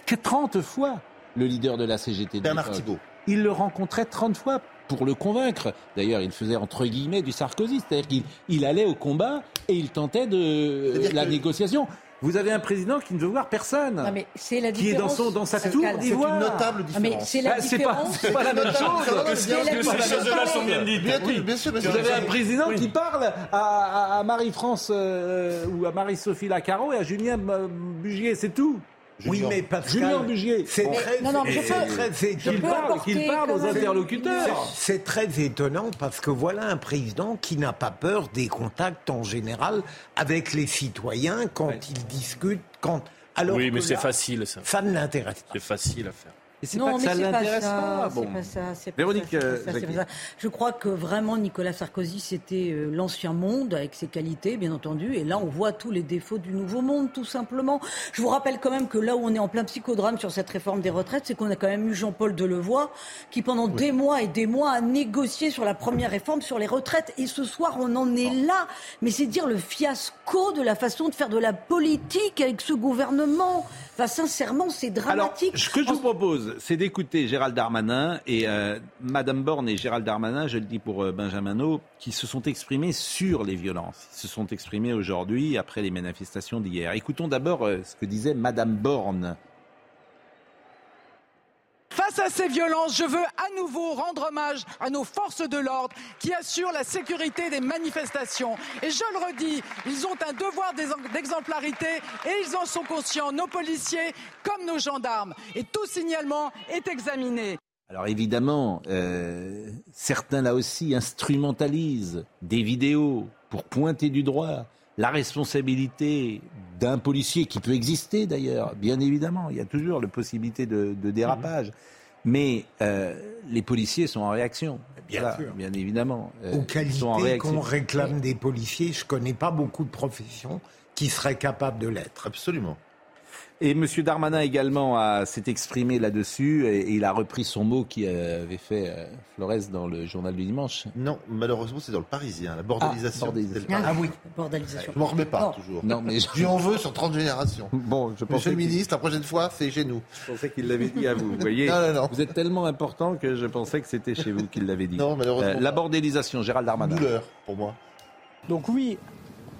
Speaker 2: que 30 fois le leader de la CGT.
Speaker 5: Bernard. Thibault.
Speaker 2: Il le rencontrait 30 fois pour le convaincre. D'ailleurs, il faisait entre guillemets du Sarkozy. C'est-à-dire qu'il il allait au combat et il tentait de la
Speaker 5: que-
Speaker 2: négociation. Vous avez un président qui ne veut voir personne.
Speaker 7: Non, mais c'est la
Speaker 2: qui est dans,
Speaker 7: différence.
Speaker 2: son, dans sa tour
Speaker 7: c'est
Speaker 2: d'ivoire.
Speaker 5: une notable
Speaker 7: Ah, mais c'est la
Speaker 2: Ah, c'est pas,
Speaker 7: différence.
Speaker 2: c'est pas la même chose.
Speaker 5: différence,
Speaker 2: que
Speaker 5: bien
Speaker 2: c'est-
Speaker 5: sûr,
Speaker 2: que
Speaker 5: bien
Speaker 2: ces
Speaker 5: sûr.
Speaker 2: choses-là sont bien dites.
Speaker 5: Bien,
Speaker 2: Oui.
Speaker 5: bien sûr, sûr.
Speaker 2: Vous avez un
Speaker 5: Oui.
Speaker 2: président qui parle à, à- à Marie-France euh, ou à Marie-Sophie Lacaro et à Julien Bugier, c'est tout.
Speaker 4: Oui, mais Pascal,
Speaker 2: Julien Bugier.
Speaker 4: c'est
Speaker 2: Bon.
Speaker 4: très,
Speaker 7: Non, je peux-.
Speaker 2: Qu'il parle, parle aux interlocuteurs.
Speaker 4: C'est très étonnant parce que voilà un président qui n'a pas peur des contacts en général avec les citoyens quand ils discutent, quand alors
Speaker 3: oui, mais c'est facile, ça.
Speaker 4: Ça ne l'intéresse pas.
Speaker 3: C'est facile à faire.
Speaker 2: Et c'est
Speaker 7: non,
Speaker 2: pas que
Speaker 7: mais
Speaker 2: ça
Speaker 7: c'est pas
Speaker 2: pas. Bon.
Speaker 7: pas ça, c'est pas
Speaker 2: Véronique,
Speaker 7: ça,
Speaker 2: euh,
Speaker 7: ça, pas ça. Je crois que vraiment Nicolas Sarkozy, c'était euh, l'ancien monde avec ses qualités, bien entendu, et là on voit tous les défauts du nouveau monde, tout simplement. Je vous rappelle quand même que là où on est en plein psychodrame sur cette réforme des retraites, c'est qu'on a quand même eu Jean-Paul Delevoye qui pendant des mois et des mois a négocié sur la première réforme sur les retraites, et ce soir on en est là. Mais c'est dire le fiasco de la façon de faire de la politique avec ce gouvernement. Enfin, sincèrement, c'est
Speaker 2: Alors,
Speaker 7: dramatique.
Speaker 2: ce que je vous propose, c'est d'écouter Gérald Darmanin et euh, Madame Borne et Gérald Darmanin, je le dis pour euh, Benjamin qui se sont exprimés sur les violences. Ils se sont exprimés aujourd'hui après les manifestations d'hier. Écoutons d'abord euh, ce que disait Madame Borne.
Speaker 20: Face à ces violences, je veux à nouveau rendre hommage à nos forces de l'ordre qui assurent la sécurité des manifestations. Et je le redis, ils ont un devoir d'ex- d'exemplarité et ils en sont conscients, nos policiers comme nos gendarmes. Et tout signalement est examiné.
Speaker 2: Alors évidemment, euh, certains là aussi instrumentalisent des vidéos pour pointer du droit la responsabilité d'un policier qui peut exister d'ailleurs, bien évidemment, il y a toujours la possibilité de, de dérapage. Mais euh, les policiers sont en réaction.
Speaker 4: Bien
Speaker 2: Voilà,
Speaker 4: sûr.
Speaker 2: Bien évidemment. Euh,
Speaker 4: Aux
Speaker 2: ils sont en
Speaker 4: qualités
Speaker 2: réaction.
Speaker 4: qu'on réclame des policiers, je connais pas beaucoup de professions qui seraient capables de l'être.
Speaker 5: Absolument.
Speaker 2: Et M. Darmanin également a- s'est exprimé là-dessus et, et il a repris son mot qui avait fait euh, Flores dans le journal du dimanche.
Speaker 5: Non, malheureusement, c'est dans le Parisien, la bordélisation.
Speaker 2: Ah, bordélisation.
Speaker 5: C'est le Parisien.
Speaker 7: Ah oui, bordélisation.
Speaker 5: Je m'en remets pas, toujours.
Speaker 2: Non, mais
Speaker 5: Je lui en veux sur 30 générations.
Speaker 2: Bon, je
Speaker 5: Monsieur le ministre, la prochaine fois, c'est chez nous.
Speaker 2: Je pensais qu'il l'avait dit à vous. Vous voyez,
Speaker 5: Non, non, non.
Speaker 2: vous êtes tellement important que je pensais que c'était chez vous qu'il l'avait dit.
Speaker 5: Non, malheureusement
Speaker 2: Euh, la
Speaker 5: pas.
Speaker 2: bordélisation, Gérald Darmanin.
Speaker 5: Douleur pour moi.
Speaker 9: Donc oui,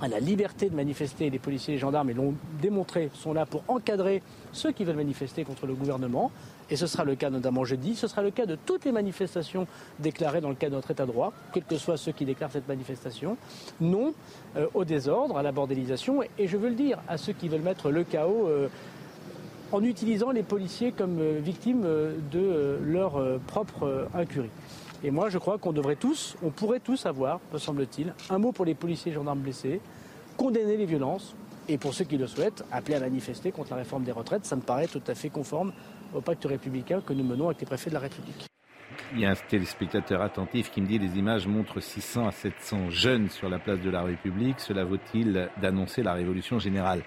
Speaker 9: à la liberté de manifester, les policiers et les gendarmes, ils l'ont démontré, sont là pour encadrer ceux qui veulent manifester contre le gouvernement. Et ce sera le cas notamment jeudi, ce sera le cas de toutes les manifestations déclarées dans le cadre de notre État de droit, quels que soient ceux qui déclarent cette manifestation. Non euh, au désordre, à la bordélisation. Et je veux le dire à ceux qui veulent mettre le chaos euh, en utilisant les policiers comme euh, victimes de leur propre incurie. Et moi, je crois qu'on devrait tous, on pourrait tous avoir, me semble-t-il, un mot pour les policiers et gendarmes blessés, condamner les violences, et pour ceux qui le souhaitent, appeler à manifester contre la réforme des retraites. Ça me paraît tout à fait conforme au pacte républicain que nous menons avec les préfets de la République.
Speaker 2: Il y a un téléspectateur attentif qui me dit les images montrent 600 à 700 jeunes sur la place de la République. Cela vaut-il d'annoncer la révolution générale?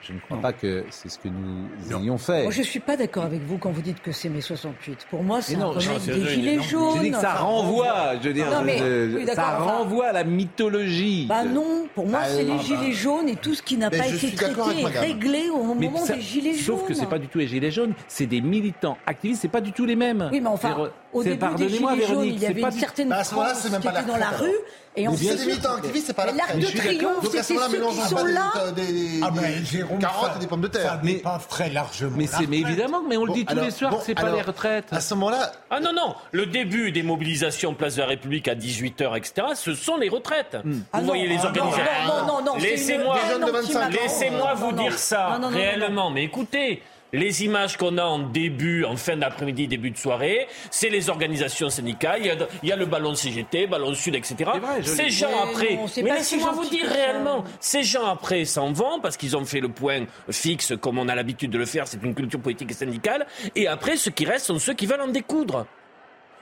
Speaker 2: Je ne crois pas que c'est ce que nous ayons fait.
Speaker 7: Moi, je suis pas d'accord avec vous quand vous dites que c'est mai 68. Pour moi, c'est un
Speaker 2: non, non,
Speaker 7: des gilets
Speaker 2: non.
Speaker 7: jaunes.
Speaker 2: Je dis que ça renvoie, je veux dire,
Speaker 7: Non, mais-
Speaker 2: je-
Speaker 7: oui, d'accord,
Speaker 2: ça renvoie à la mythologie.
Speaker 7: Bah non, pour moi,
Speaker 2: Ah,
Speaker 7: c'est
Speaker 2: non,
Speaker 7: les
Speaker 2: bah-
Speaker 7: gilets jaunes et tout ce qui n'a pas été traité et réglé au
Speaker 2: Mais
Speaker 7: moment
Speaker 2: ça-
Speaker 7: des gilets jaunes.
Speaker 2: Sauf que c'est pas du tout les gilets jaunes, c'est des militants activistes, c'est pas du tout les mêmes.
Speaker 7: Oui, mais enfin, au début des Gilets jaunes, il y avait
Speaker 2: pas
Speaker 7: une certaine
Speaker 5: Bah,
Speaker 7: France qui était dans la rue. Et
Speaker 5: Mais bien
Speaker 7: ensuite,
Speaker 5: des militants activistes, c'est pas la
Speaker 7: Mais l'arc
Speaker 5: retraite.
Speaker 7: de triomphe,
Speaker 5: Donc à ce
Speaker 7: c'était
Speaker 5: moment-là,
Speaker 7: ceux qui
Speaker 5: pas
Speaker 7: sont là.
Speaker 5: des, des,
Speaker 4: Ah ben,
Speaker 5: des
Speaker 4: Jérôme,
Speaker 5: carottes
Speaker 4: ça-
Speaker 5: et des pommes de terre.
Speaker 4: Ça dépasse très largement.
Speaker 2: Mais, c'est, mais évidemment, mais on le dit tous les soirs, c'est pas les retraites.
Speaker 5: À ce moment-là,
Speaker 3: Ah non, non, le début des mobilisations Place de la République à 18h, etc., ce sont les retraites. Vous
Speaker 7: Ah
Speaker 3: voyez les
Speaker 7: ah non,
Speaker 3: organisations.
Speaker 7: non, non, non, c'est
Speaker 3: Laissez-moi
Speaker 7: une-
Speaker 5: Des jeunes de 25 ans.
Speaker 3: laissez-moi vous dire ça réellement. Mais écoutez, les images qu'on a en début, en fin d'après-midi, début de soirée, c'est les organisations syndicales. Il y a, il y a le ballon CGT, ballon Sud, etc.
Speaker 2: vrai, je
Speaker 3: ces gens
Speaker 7: Ouais,
Speaker 3: après,
Speaker 7: non,
Speaker 3: mais laissez-moi
Speaker 7: si
Speaker 3: vous dire réellement, ces gens après s'en vont parce qu'ils ont fait le point fixe comme on a l'habitude de le faire. C'est une culture politique et syndicale. Et après, ceux qui restent sont ceux qui veulent en découdre.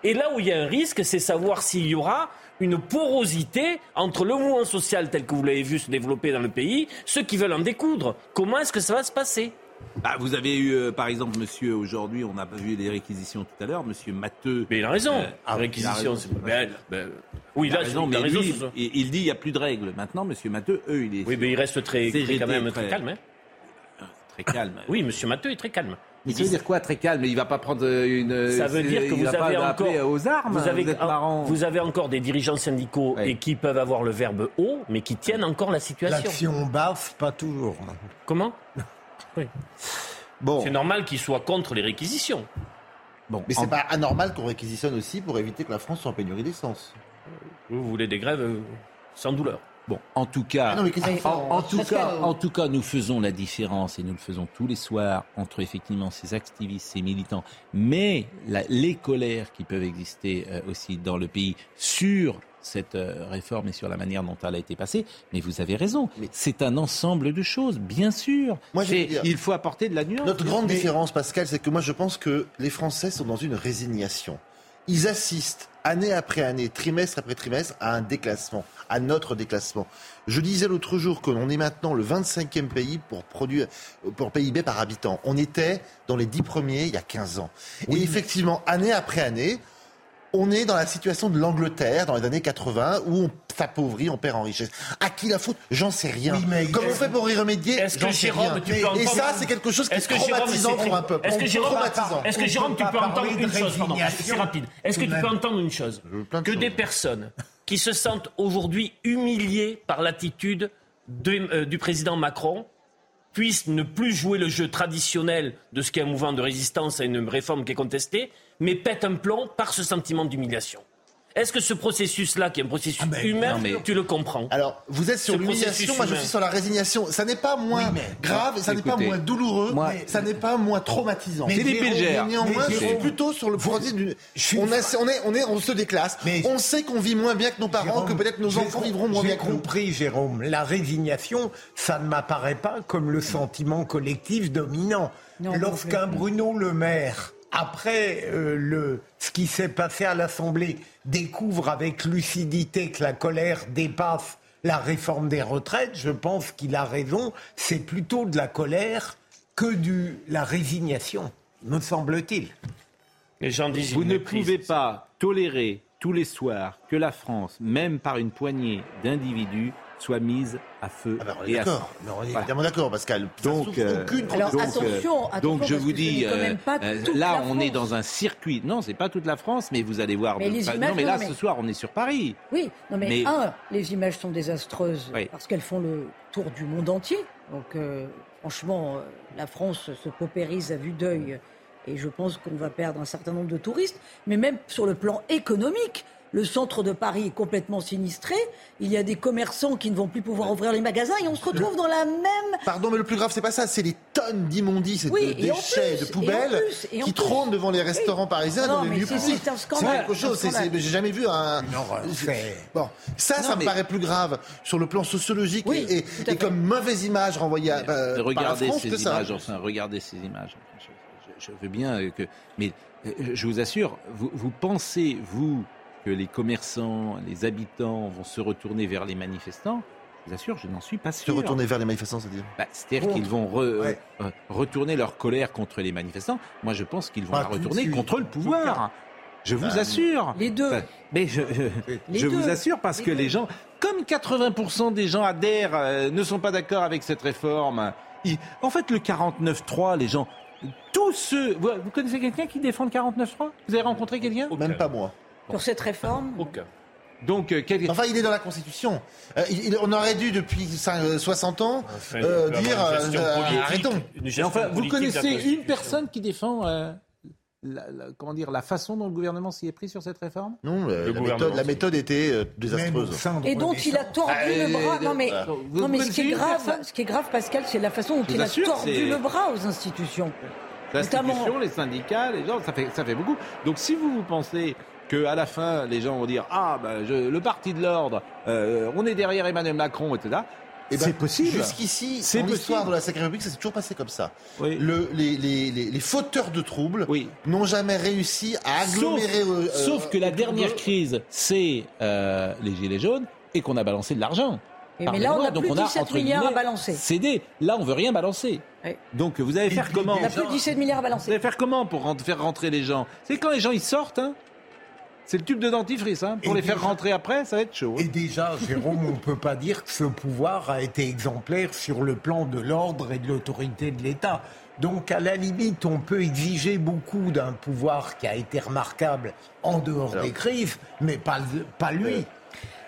Speaker 3: Et là où il y a un risque, c'est savoir s'il y aura une porosité entre le mouvement social tel que vous l'avez vu se développer dans le pays, ceux qui veulent en découdre. Comment est-ce que ça va se passer?
Speaker 2: Bah, vous avez eu, euh, par exemple, monsieur, aujourd'hui, on n'a pas vu les réquisitions tout à l'heure, monsieur Matteux.
Speaker 3: Mais il a raison.
Speaker 2: Euh, ah, a
Speaker 3: réquisition, c'est- ben, ben, oui,
Speaker 2: Il a raison,
Speaker 3: il
Speaker 2: mais
Speaker 3: a raison
Speaker 2: il, il dit il n'y a plus de règles. Maintenant, monsieur Matteux, eux, il est.
Speaker 3: Oui, mais il reste très, très-
Speaker 2: CGT,
Speaker 3: quand même
Speaker 2: très-
Speaker 3: très calme. hein.
Speaker 2: Très calme.
Speaker 3: Oui, monsieur Matteux est très calme.
Speaker 2: Mais ça veut dire quoi, très calme? Il va pas prendre euh, une.
Speaker 3: Ça veut dire que
Speaker 2: il
Speaker 3: vous
Speaker 2: va pas
Speaker 3: avez encore
Speaker 2: aux armes.
Speaker 3: Vous avez,
Speaker 2: êtes marrant.
Speaker 3: vous avez encore des dirigeants syndicaux
Speaker 2: Ouais.
Speaker 3: et qui peuvent avoir le verbe haut, mais qui tiennent encore la situation.
Speaker 4: L'action basse, pas toujours.
Speaker 3: Comment? Oui.
Speaker 5: bon,
Speaker 3: C'est normal qu'ils soient contre les réquisitions.
Speaker 2: Bon,
Speaker 5: mais
Speaker 2: en-
Speaker 5: c'est pas anormal qu'on réquisitionne aussi pour éviter que la France soit en pénurie d'essence.
Speaker 3: Vous voulez des grèves euh, sans douleur.
Speaker 2: Bon, en tout cas,
Speaker 5: Ah non, qu'il
Speaker 2: en, en tout cas, en tout cas, nous faisons la différence et nous le faisons tous les soirs entre effectivement ces activistes, ces militants, mais la- les colères qui peuvent exister euh, aussi dans le pays sur cette euh, réforme et sur la manière dont elle a été passée. Mais vous avez raison, c'est un ensemble de choses, bien sûr.
Speaker 5: Moi, dire-
Speaker 2: il faut apporter de la nuance.
Speaker 5: Notre grande
Speaker 2: Mais-
Speaker 5: différence, Pascal, c'est que moi je pense que les Français sont dans une résignation. Ils assistent année après année, trimestre après trimestre, à un déclassement, à notre déclassement. Je disais l'autre jour que l'on est maintenant le 25e pays pour produire, pour PIB par habitant. On était dans les 10 premiers il y a 15 ans. Et effectivement, année après année, on est dans la situation de l'Angleterre dans les années 80 où on s'appauvrit, on perd en richesse. À qui la faute? J'en sais rien.
Speaker 4: Oui, mais-
Speaker 5: Comment on fait pour y remédier?
Speaker 3: Est-ce que Jérôme,
Speaker 5: rien.
Speaker 3: tu peux
Speaker 5: Et ça, c'est quelque chose qui est, traumatisant pour un peuple.
Speaker 3: Est-ce que Jérôme, est-ce que Jérôme, tu peux entendre une chose c'est rapide. Est-ce que tu peux entendre une chose? Que des personnes qui se sentent aujourd'hui humiliées par l'attitude de- euh, du président Macron puissent ne plus jouer le jeu traditionnel de ce qu'est un mouvement de résistance à une réforme qui est contestée, mais pètent un plomb par ce sentiment d'humiliation. Est-ce que ce processus-là, qui est un processus humain,
Speaker 2: non, mais-
Speaker 3: tu le comprends
Speaker 5: Alors, vous êtes sur l'humiliation,
Speaker 3: processus
Speaker 5: moi je
Speaker 3: humain.
Speaker 5: suis sur la résignation. Ça n'est pas moins
Speaker 4: Oui, mais-
Speaker 5: grave, ça n'est pas moins douloureux,
Speaker 2: moi-
Speaker 5: ça n'est pas moins traumatisant.
Speaker 4: Mais.
Speaker 5: Mais néanmoins,
Speaker 4: Mais
Speaker 5: je suis plutôt sur le
Speaker 4: suis-
Speaker 5: On, a- on est, on est, on se déclasse.
Speaker 4: Mais-
Speaker 5: on sait qu'on vit moins bien que nos parents,
Speaker 4: Jérôme,
Speaker 5: que peut-être nos
Speaker 4: j'ai
Speaker 5: enfants vivront moins bien que nous.
Speaker 4: compris, Jérôme. La résignation, ça ne m'apparaît pas comme le sentiment collectif dominant. Lorsqu'un Bruno Le Maire, après euh, le, ce qui s'est passé à l'Assemblée, découvre avec lucidité que la colère dépasse la réforme des retraites, je pense qu'il a raison. C'est plutôt de la colère que de la résignation, me semble-t-il.
Speaker 2: Vous ne pouvez pas tolérer tous les soirs que la France, même par une poignée d'individus, soit mise à feu
Speaker 5: Ah ben, on est d'accord. Mais On est
Speaker 2: Voilà.
Speaker 5: évidemment d'accord, Pascal.
Speaker 2: Donc, euh,
Speaker 5: aucune
Speaker 7: Alors,
Speaker 2: donc,
Speaker 7: attention, attention,
Speaker 2: donc je vous dis, euh, là on est dans un circuit. Non, c'est pas toute la France, mais vous allez voir.
Speaker 7: Mais
Speaker 2: de-
Speaker 7: les images,
Speaker 2: non, mais
Speaker 7: non,
Speaker 2: là
Speaker 7: mais-
Speaker 2: ce soir on est sur Paris.
Speaker 7: Oui, non mais,
Speaker 2: Mais-
Speaker 7: un, les images sont désastreuses
Speaker 2: Oui.
Speaker 7: parce qu'elles font le tour du monde entier. Donc euh, franchement, la France se paupérise à vue d'œil et je pense qu'on va perdre un certain nombre de touristes. Mais même sur le plan économique, le centre de Paris est complètement sinistré. Il y a des commerçants qui ne vont plus pouvoir ouvrir les magasins et on se retrouve dans la même
Speaker 5: Pardon, mais le plus grave, c'est pas ça, c'est les tonnes d'immondices
Speaker 7: Oui,
Speaker 5: de déchets,
Speaker 7: plus,
Speaker 5: de poubelles
Speaker 7: plus, et en
Speaker 5: qui
Speaker 7: plus.
Speaker 5: trônent devant les restaurants
Speaker 7: Oui.
Speaker 5: parisiens,
Speaker 7: Non,
Speaker 5: dans les lieux
Speaker 7: c'est-
Speaker 5: publics.
Speaker 7: c'est un scandale,
Speaker 5: quelque chose, j'ai jamais vu un. Bon, ça, ça
Speaker 2: Non,
Speaker 5: me
Speaker 2: mais-
Speaker 5: paraît plus grave sur le plan sociologique
Speaker 7: Oui,
Speaker 5: et, comme mauvaise image renvoyée à, euh, par la
Speaker 2: regardez
Speaker 5: France
Speaker 2: ces
Speaker 5: que ça.
Speaker 2: images, enfin, regardez ces images. Je, je- je veux bien euh, que, mais euh, je vous assure, vous, vous pensez vous que les commerçants, les habitants vont se retourner vers les manifestants Je vous assure, je n'en suis pas
Speaker 5: Se
Speaker 2: sûr.
Speaker 5: retourner vers les manifestants, c'est-à-dire
Speaker 2: Bah, C'est-à-dire qu'ils vont re-
Speaker 4: Ouais.
Speaker 2: euh, retourner leur colère contre les manifestants. Moi, je pense qu'ils vont
Speaker 4: Pas
Speaker 2: la retourner contre le pouvoir. Je vous
Speaker 5: Bah,
Speaker 2: assure.
Speaker 7: Les deux.
Speaker 2: Enfin, mais je, je,
Speaker 7: Les
Speaker 2: je
Speaker 7: deux.
Speaker 2: vous assure parce
Speaker 7: Les
Speaker 2: que
Speaker 7: deux.
Speaker 2: les gens, comme 80% des gens adhèrent, euh, ne sont pas d'accord avec cette réforme. ils- en fait, le 49-3, les gens tous ceux. Vous, vous connaissez quelqu'un qui défend le 49.3 Vous avez rencontré quelqu'un?
Speaker 5: Même pas moi.
Speaker 7: Sur cette réforme
Speaker 3: Aucun.
Speaker 2: Donc, euh, quel-
Speaker 5: Enfin, il est dans la Constitution. Euh, il- on aurait dû, depuis cin- euh, 60 ans,
Speaker 3: Enfin,
Speaker 5: euh, dire
Speaker 3: une gestion
Speaker 5: euh,
Speaker 3: politique,
Speaker 5: arrêtons.
Speaker 3: gestion
Speaker 2: enfin, vous connaissez une personne qui défend euh, la, la- comment dire, la façon dont le gouvernement s'y est pris sur cette réforme?
Speaker 5: Non, euh,
Speaker 3: Le
Speaker 5: la,
Speaker 3: gouvernement,
Speaker 5: méthode, la méthode était euh, désastreuse.
Speaker 7: Et dont il a tordu
Speaker 2: Ah,
Speaker 7: le bras. Non mais,
Speaker 5: euh,
Speaker 2: vous
Speaker 7: non, mais ce qui est grave, ce qui est grave, Pascal, c'est la façon dont il a tordu le bras aux institutions.
Speaker 2: L'institution,
Speaker 7: Notamment-
Speaker 2: les syndicats, les gens, ça fait, ça fait beaucoup. Donc si vous, vous pensez qu'à la fin, les gens vont dire Ah, ben, je- le parti de l'ordre, euh, on est derrière Emmanuel Macron, etc.
Speaker 5: Eh ben,
Speaker 2: c'est possible.
Speaker 5: Jusqu'ici,
Speaker 2: C'est
Speaker 5: l'histoire de la Sacrée République, ça s'est toujours passé comme ça.
Speaker 2: Oui.
Speaker 5: Le- les, les- les- les fauteurs de troubles
Speaker 2: Oui.
Speaker 5: n'ont jamais réussi à
Speaker 2: Sauf,
Speaker 5: agglomérer. euh, euh,
Speaker 2: sauf que la dernière crise, c'est euh, les Gilets jaunes et qu'on a balancé de l'argent.
Speaker 7: Mais là, on a
Speaker 2: donc
Speaker 7: plus de 17
Speaker 2: entre
Speaker 7: milliards à balancer.
Speaker 2: Cédé. Là, on veut rien balancer.
Speaker 7: Oui.
Speaker 2: Donc vous allez faire comment
Speaker 7: On a plus de 17 milliards à
Speaker 2: Vous
Speaker 7: balancer.
Speaker 2: allez faire comment pour faire rentrer les gens? C'est quand les gens ils sortent, hein? C'est le tube de dentifrice, hein Pour
Speaker 4: Et
Speaker 2: les faire rentrer après, ça va être chaud. hein.
Speaker 4: Et déjà, Jérôme, on ne peut pas dire que ce pouvoir a été exemplaire sur le plan de l'ordre et de l'autorité de l'État. Donc, à la limite, on peut exiger beaucoup d'un pouvoir qui a été remarquable en dehors des crises, mais pas, pas lui.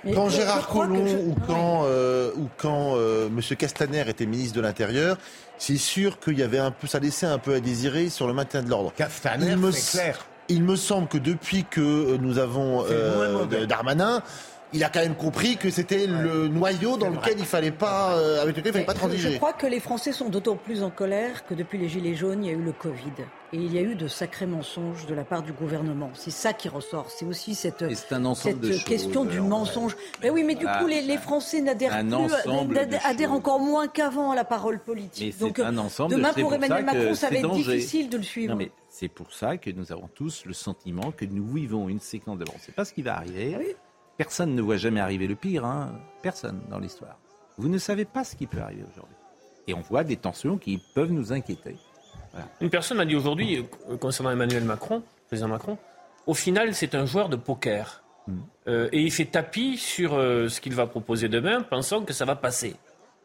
Speaker 7: Mais
Speaker 5: Quand Gérard Collomb
Speaker 7: je-
Speaker 5: ou quand, euh, ou quand euh, M. Castaner était ministre de l'Intérieur, c'est sûr qu'il y avait un peu, ça laissait un peu à désirer sur le maintien de l'ordre.
Speaker 4: Castaner,
Speaker 5: Il me
Speaker 4: c'est clair.
Speaker 5: Il me semble que depuis que euh, nous avons euh, Darmanin, il a quand même compris que c'était le noyau dans lequel il fallait pas, euh, avec lequel il fallait pas
Speaker 7: Je-
Speaker 5: transiger.
Speaker 7: Je crois que les Français sont d'autant plus en colère que depuis les Gilets jaunes, il y a eu le Covid. Et il y a eu de sacrés mensonges de la part du gouvernement. C'est ça qui ressort. C'est aussi cette,
Speaker 2: choses,
Speaker 7: question du
Speaker 2: euh,
Speaker 7: mensonge. Mais oui, mais du
Speaker 2: Ah,
Speaker 7: coup, les, les Français n'adhèrent plus, adhèrent encore moins qu'avant à la parole politique. Donc, euh,
Speaker 2: un ensemble de
Speaker 7: demain, pour Emmanuel Macron, ça va
Speaker 2: c'est
Speaker 7: être
Speaker 2: danger.
Speaker 7: difficile de le suivre.
Speaker 2: Non, mais c'est pour ça que nous avons tous le sentiment que nous vivons une séquence de... On ne sait pas ce qui va arriver.
Speaker 7: Ah oui.
Speaker 2: Personne ne voit jamais arriver le pire. hein. Personne dans l'histoire. Vous ne savez pas ce qui peut arriver aujourd'hui. Et on voit des tensions qui peuvent nous inquiéter.
Speaker 3: Une personne m'a dit aujourd'hui, euh, concernant Emmanuel Macron, président Macron, au final, c'est un joueur de poker.
Speaker 2: Hmm.
Speaker 3: Euh, et il fait tapis sur euh, ce qu'il va proposer demain, pensant que ça va passer,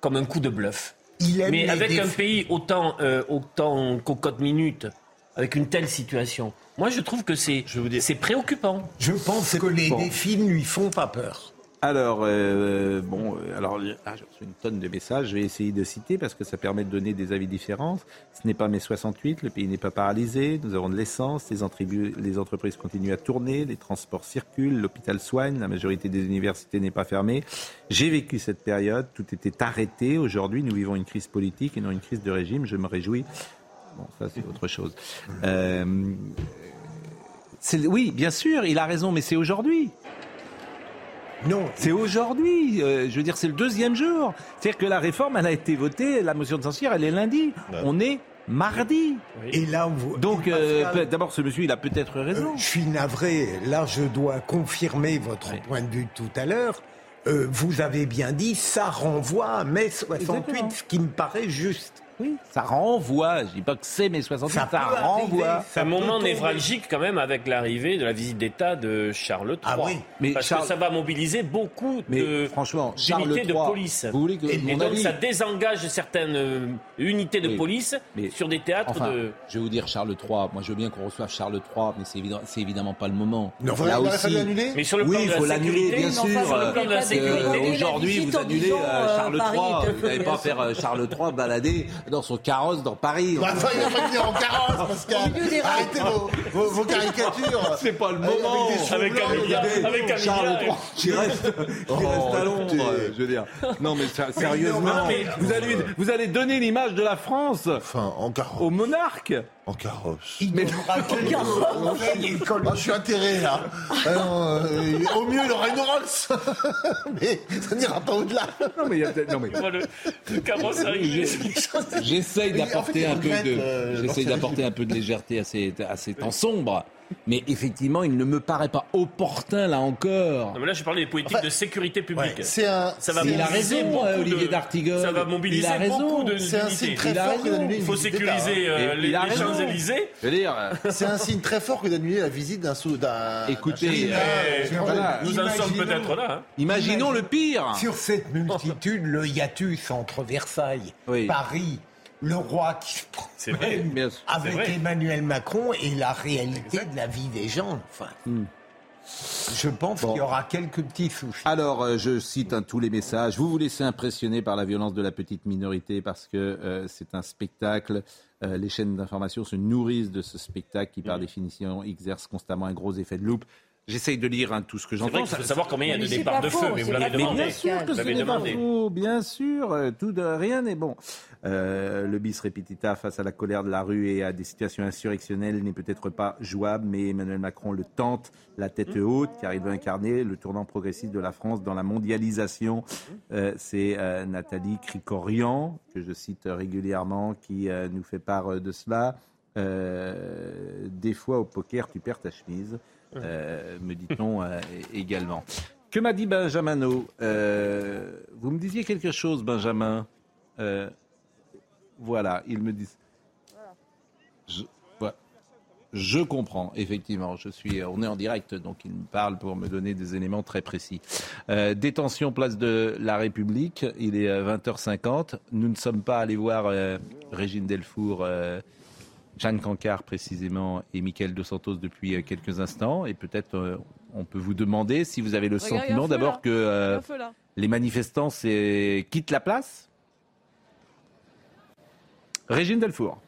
Speaker 3: comme un coup de bluff.
Speaker 4: Il aime
Speaker 3: Mais avec un pays autant, euh, autant cocotte minute, avec une telle situation, moi je trouve que c'est c'est préoccupant.
Speaker 4: Je pense que les défis ne lui font pas peur.
Speaker 2: Alors, euh, bon, euh, alors là, j'ai reçu une tonne de messages. Je vais essayer de citer parce que ça permet de donner des avis différents. Ce n'est pas mai 68, le pays n'est pas paralysé. Nous avons de l'essence, les entreprises continuent à tourner, les transports circulent, l'hôpital soigne, la majorité des universités n'est pas fermée. J'ai vécu cette période, tout était arrêté. Aujourd'hui, nous vivons une crise politique et non une crise de régime. Je me réjouis. Bon, ça c'est autre chose. Euh, oui, bien sûr, il a raison, mais c'est aujourd'hui.
Speaker 4: Non.
Speaker 2: C'est aujourd'hui. euh, je veux dire, c'est le deuxième jour. C'est-à-dire que la réforme, elle a été votée, la motion de censure, elle est lundi. On est mardi.
Speaker 4: Et là, vous,
Speaker 2: Donc,
Speaker 4: et
Speaker 2: euh, d'abord, ce monsieur, il a peut-être raison.
Speaker 4: Euh, je suis navré. Là, je dois confirmer votre point de vue de tout à l'heure. Euh, vous avez bien dit, ça renvoie à mai 68,
Speaker 2: Exactement.
Speaker 4: ce qui me paraît juste.
Speaker 2: Oui, ça renvoie. Je dis pas que c'est mai 68,
Speaker 4: Ça
Speaker 2: ça, renvoie.
Speaker 3: C'est un moment névralgique quand même avec l'arrivée de la visite d'État de Charles III.
Speaker 4: Ah oui.
Speaker 2: Mais
Speaker 3: parce
Speaker 2: Charles-
Speaker 3: que ça va mobiliser beaucoup
Speaker 2: Mais
Speaker 3: de
Speaker 2: franchement, Charles
Speaker 3: d'unités de
Speaker 2: III,
Speaker 3: police.
Speaker 2: vous voulez que
Speaker 3: et,
Speaker 2: mon
Speaker 3: et donc
Speaker 2: avis-
Speaker 3: ça désengage certaines euh, unités de
Speaker 2: Oui.
Speaker 3: police
Speaker 2: Mais-
Speaker 3: sur des théâtres
Speaker 2: Enfin,
Speaker 3: de...
Speaker 2: je vais vous dire Charles III. Moi, je veux bien qu'on reçoive Charles III, mais c'est évident, c'est évidemment pas le moment.
Speaker 4: Non,
Speaker 5: Il aurait fallu l'annuler
Speaker 3: Mais sur le plan
Speaker 2: oui,
Speaker 3: de
Speaker 2: il
Speaker 3: la
Speaker 2: faut l'annuler,
Speaker 3: sécurité,
Speaker 2: bien
Speaker 7: mais
Speaker 2: sûr.
Speaker 7: enfin, sur le plan de la sécurité, la
Speaker 2: Aujourd'hui, vous annulez euh,
Speaker 7: euh,
Speaker 2: Charles III. Vous n'allez pas faire Charles III balader dans son carrosse dans Paris.
Speaker 5: Bah, enfin, il va pas venir en carrosse, Pascal. Arrêtez vos, vos, vos caricatures.
Speaker 2: C'est pas le moment.
Speaker 5: avec cheveux
Speaker 3: Avec un
Speaker 2: Charles. III qui reste, qui reste à Londres, euh, je veux dire. Non, mais ça- sérieusement,
Speaker 3: non, mais-
Speaker 2: vous, allez, vous allez donner l'image de la France
Speaker 5: Enfin, en carrosse.
Speaker 2: au monarque.
Speaker 5: En carrosse.
Speaker 4: Il Vieille école.
Speaker 5: Ah, je suis atterré là. Ah non, euh, au mieux, il aura une Rolls. mais ça n'ira pas au-delà.
Speaker 2: Non, mais il y a peut-être. Non, mais.
Speaker 3: Le, le carrosse arrivé.
Speaker 2: J'essaye
Speaker 5: Mais en
Speaker 2: d'apporter
Speaker 5: fait,
Speaker 2: un peu de,
Speaker 5: euh,
Speaker 2: j'essaye d'apporter un peu de légèreté à ces, à ces temps sombres. Mais effectivement, il ne me paraît pas opportun, là encore.
Speaker 3: Non, mais là, je parlais des politiques
Speaker 5: Enfin,
Speaker 3: de sécurité publique.
Speaker 5: C'est un.
Speaker 3: ça va
Speaker 2: Il a
Speaker 3: mobiliser
Speaker 2: raison,
Speaker 3: beaucoup
Speaker 2: euh, Olivier D'Artigol.
Speaker 3: Ça va mobiliser
Speaker 2: Il a raison.
Speaker 3: beaucoup de
Speaker 5: C'est un signe très
Speaker 2: Il a
Speaker 5: fort que
Speaker 2: raison.
Speaker 5: d'annuler
Speaker 3: Il faut sécuriser
Speaker 5: hein.
Speaker 3: euh,
Speaker 2: Et
Speaker 3: les,
Speaker 2: il a
Speaker 3: les
Speaker 2: raison.
Speaker 3: Champs-Élysées.
Speaker 2: Je veux dire, euh,
Speaker 5: C'est un signe très fort que d'annuler la visite d'un sou d'un.
Speaker 2: Écoutez,
Speaker 3: Eh. Nous en sommes
Speaker 4: Imaginons-
Speaker 3: peut-être là. hein.
Speaker 2: imaginons le pire.
Speaker 4: Sur cette multitude, le hiatus entre Versailles,
Speaker 2: Oui.
Speaker 4: Paris, le roi qui se
Speaker 3: vrai,
Speaker 4: promène
Speaker 3: bien sûr, c'est
Speaker 4: avec
Speaker 3: vrai.
Speaker 4: Emmanuel Macron et la réalité de la vie des gens. Enfin,
Speaker 3: Hmm.
Speaker 4: je pense qu'il y aura quelques petits soucis.
Speaker 2: Alors, euh, je cite hein, tous les messages. Vous vous laissez impressionner par la violence de la petite minorité parce que euh, c'est un spectacle. Euh, les chaînes d'information se nourrissent de ce spectacle qui, par définition, exerce constamment un gros effet de loupe. J'essaye de lire hein, tout ce que
Speaker 3: C'est
Speaker 2: j'entends.
Speaker 3: vrai qu'il faut savoir combien il y a de
Speaker 7: c'est
Speaker 3: départs de
Speaker 7: faux,
Speaker 3: feu, mais vous
Speaker 7: c'est
Speaker 3: l'avez demandé.
Speaker 2: Bien sûr que
Speaker 3: Vous
Speaker 2: ce n'est pas faux, bien sûr, euh, tout de rien n'est bon. Euh, le bis repetita face à la colère de la rue et à des situations insurrectionnelles n'est peut-être pas jouable, mais Emmanuel Macron le tente la tête haute, car il veut incarner le tournant progressif de la France dans la mondialisation. Euh, C'est euh, Nathalie Cricorian, que je cite régulièrement, qui euh, nous fait part de cela. Euh, des fois au poker, tu perds ta chemise, me dit-on euh, également. Que m'a dit Benjamino Euh, Vous me disiez quelque chose, Benjamin Euh, Voilà, il me dit. Je, comprends, effectivement. Je suis, on est en direct, donc il me parle pour me donner des éléments très précis. Euh, détention place de la République, il est euh, 20h50. Nous ne sommes pas allés voir euh, Régine Delfour, euh, Jeanne Cancard précisément, et Mickaël Dos Santos depuis euh, quelques instants. Et peut-être euh, on peut vous demander si vous avez le
Speaker 19: Regarde,
Speaker 2: sentiment d'abord que euh, les manifestants quittent la place? Régine Delfour.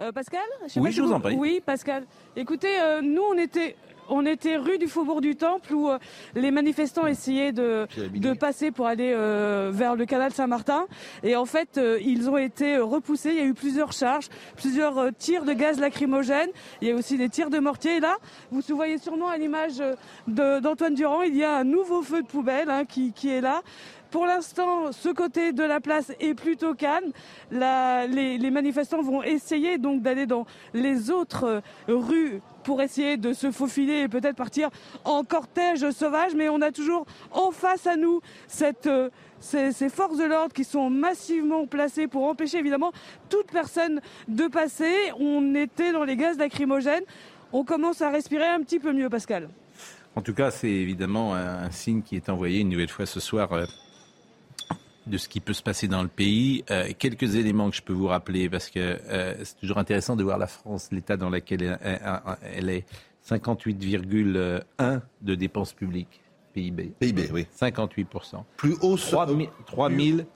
Speaker 19: Euh, Pascal? Sais
Speaker 2: Oui,
Speaker 19: pas
Speaker 2: je vous en prie.
Speaker 19: Oui, Pascal. Écoutez, nous, on était, on était rue du Faubourg du Temple où euh, les manifestants essayaient de, de passer pour aller euh, vers le canal Saint-Martin. Et en fait, euh, ils ont été repoussés. Il y a eu plusieurs charges, plusieurs tirs de gaz lacrymogène. Il y a aussi des tirs de mortier. Et là, vous voyez sûrement à l'image d'Antoine Durand, il y a un nouveau feu de poubelle hein, qui, qui est là. Pour l'instant, ce côté de la place est plutôt calme. Les, manifestants vont essayer donc d'aller dans les autres euh, rues pour essayer de se faufiler et peut-être partir en cortège sauvage. Mais on a toujours en face à nous euh, ces, ces forces de l'ordre qui sont massivement placées pour empêcher évidemment toute personne de passer. On était dans les gaz lacrymogènes. On commence à respirer un petit peu mieux, Pascal.
Speaker 2: En tout cas, c'est évidemment un, un signe qui est envoyé une nouvelle fois ce soir euh, de ce qui peut se passer dans le pays. Euh, quelques éléments que je peux vous rappeler, parce que euh, c'est toujours intéressant de voir la France, l'état dans lequel elle, est. 58,1 de dépenses publiques. PIB.
Speaker 5: PIB, oui.
Speaker 2: 58%.
Speaker 5: Plus haut,
Speaker 2: 3,
Speaker 5: euh, plus-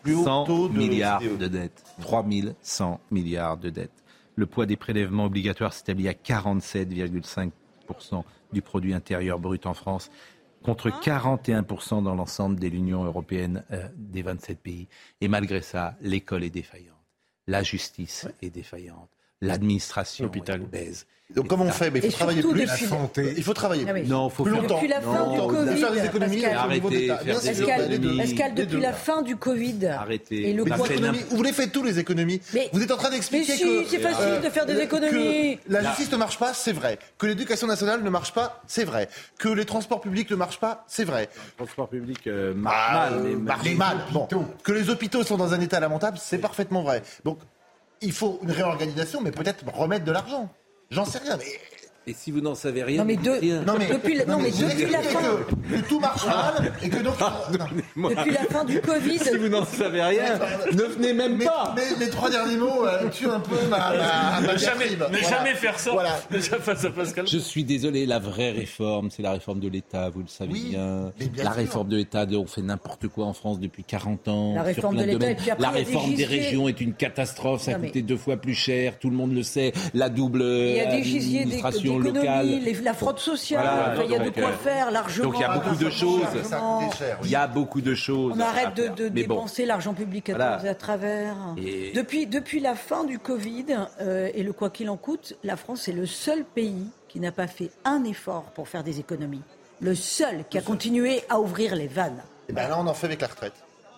Speaker 5: plus haut
Speaker 2: 100
Speaker 5: taux de
Speaker 2: milliards
Speaker 5: l'OCDE.
Speaker 2: de dettes. 3100 milliards de dettes. Le poids des prélèvements obligatoires s'établit à 47,5% du produit intérieur brut en France, contre 41% dans l'ensemble de l'Union européenne euh, des 27 pays. Et malgré ça, l'école est défaillante, la justice est défaillante, l'administration obèse.
Speaker 5: Donc comment on fait Mais Il
Speaker 7: Et
Speaker 5: faut travailler plus.
Speaker 7: La
Speaker 5: santé. Il faut travailler
Speaker 7: Ah oui.
Speaker 5: plus.
Speaker 2: Non, faut
Speaker 5: plus
Speaker 2: faire-
Speaker 5: longtemps.
Speaker 7: Depuis la fin
Speaker 5: Non,
Speaker 7: du Covid,
Speaker 5: faire des économies
Speaker 2: Arrêtez,
Speaker 5: d'État.
Speaker 2: faire
Speaker 5: Bien
Speaker 2: des
Speaker 5: sûr,
Speaker 7: Pascal,
Speaker 5: les Les
Speaker 7: depuis la fin du Covid
Speaker 2: Arrêtez.
Speaker 7: et le
Speaker 5: économies, vous les faites tous les économies.
Speaker 7: Mais-
Speaker 5: vous êtes en train d'expliquer
Speaker 7: Mais si,
Speaker 5: que
Speaker 7: c'est facile de faire des
Speaker 5: que
Speaker 7: économies.
Speaker 5: la justice ne marche pas, c'est vrai. Que l'éducation nationale ne marche pas, c'est vrai. Que les transports publics ne marchent pas, c'est vrai.
Speaker 2: Euh,
Speaker 5: Ah,
Speaker 2: mal. mais
Speaker 5: euh, marche mal. Bon. Que les hôpitaux sont dans un état lamentable, c'est parfaitement vrai. Donc, il faut une réorganisation, mais peut-être remettre de l'argent. J'en sais rien, mais.
Speaker 2: Et si vous n'en savez rien,
Speaker 7: Non, mais
Speaker 2: vous dites
Speaker 7: de-
Speaker 2: rien.
Speaker 5: Non mais,
Speaker 7: Depuis la- non, mais
Speaker 5: vous
Speaker 7: depuis la
Speaker 5: expliquez
Speaker 7: fin-
Speaker 5: que, que tout marche mal et que donc non.
Speaker 7: Depuis la fin du Covid,
Speaker 2: Si vous n'en savez rien, ne venez même
Speaker 5: Mais-
Speaker 2: pas.
Speaker 5: mais les trois derniers mots euh, tuent un peu ma, ma, ma
Speaker 3: Ne jamais, ne
Speaker 5: Voilà.
Speaker 3: jamais faire ça.
Speaker 5: Voilà.
Speaker 3: Déjà face à Pascal.
Speaker 2: Je suis désolé, la vraie réforme, c'est la réforme de l'État, vous le savez
Speaker 5: Oui,
Speaker 2: bien. La
Speaker 5: sûr.
Speaker 2: réforme de l'État, on fait n'importe quoi en France depuis 40 ans.
Speaker 7: La
Speaker 2: sur
Speaker 7: réforme
Speaker 2: plein
Speaker 7: de l'État,
Speaker 2: la
Speaker 7: des
Speaker 2: réforme des
Speaker 7: gisiers.
Speaker 2: régions est une catastrophe, ça a coûté deux fois plus cher, tout le monde le sait. La double
Speaker 7: il y a
Speaker 2: euh,
Speaker 7: des
Speaker 2: administration
Speaker 7: d'économie,
Speaker 2: locale.
Speaker 7: les- la fraude sociale,
Speaker 2: Voilà,
Speaker 7: il y a de quoi
Speaker 2: euh,
Speaker 7: faire largement.
Speaker 2: Donc il y a beaucoup de choses. Il y a beaucoup de choses.
Speaker 7: On arrête de,
Speaker 2: bon,
Speaker 7: dépenser l'argent public à,
Speaker 2: Voilà.
Speaker 7: à travers.
Speaker 2: Et-
Speaker 7: Depuis, depuis la fin du Covid euh, et le quoi qu'il en coûte, la France est le seul pays qui n'a pas fait un effort pour faire des économies. Le seul qui a continué à ouvrir les vannes.
Speaker 5: Et ben là, on en fait avec la retraite.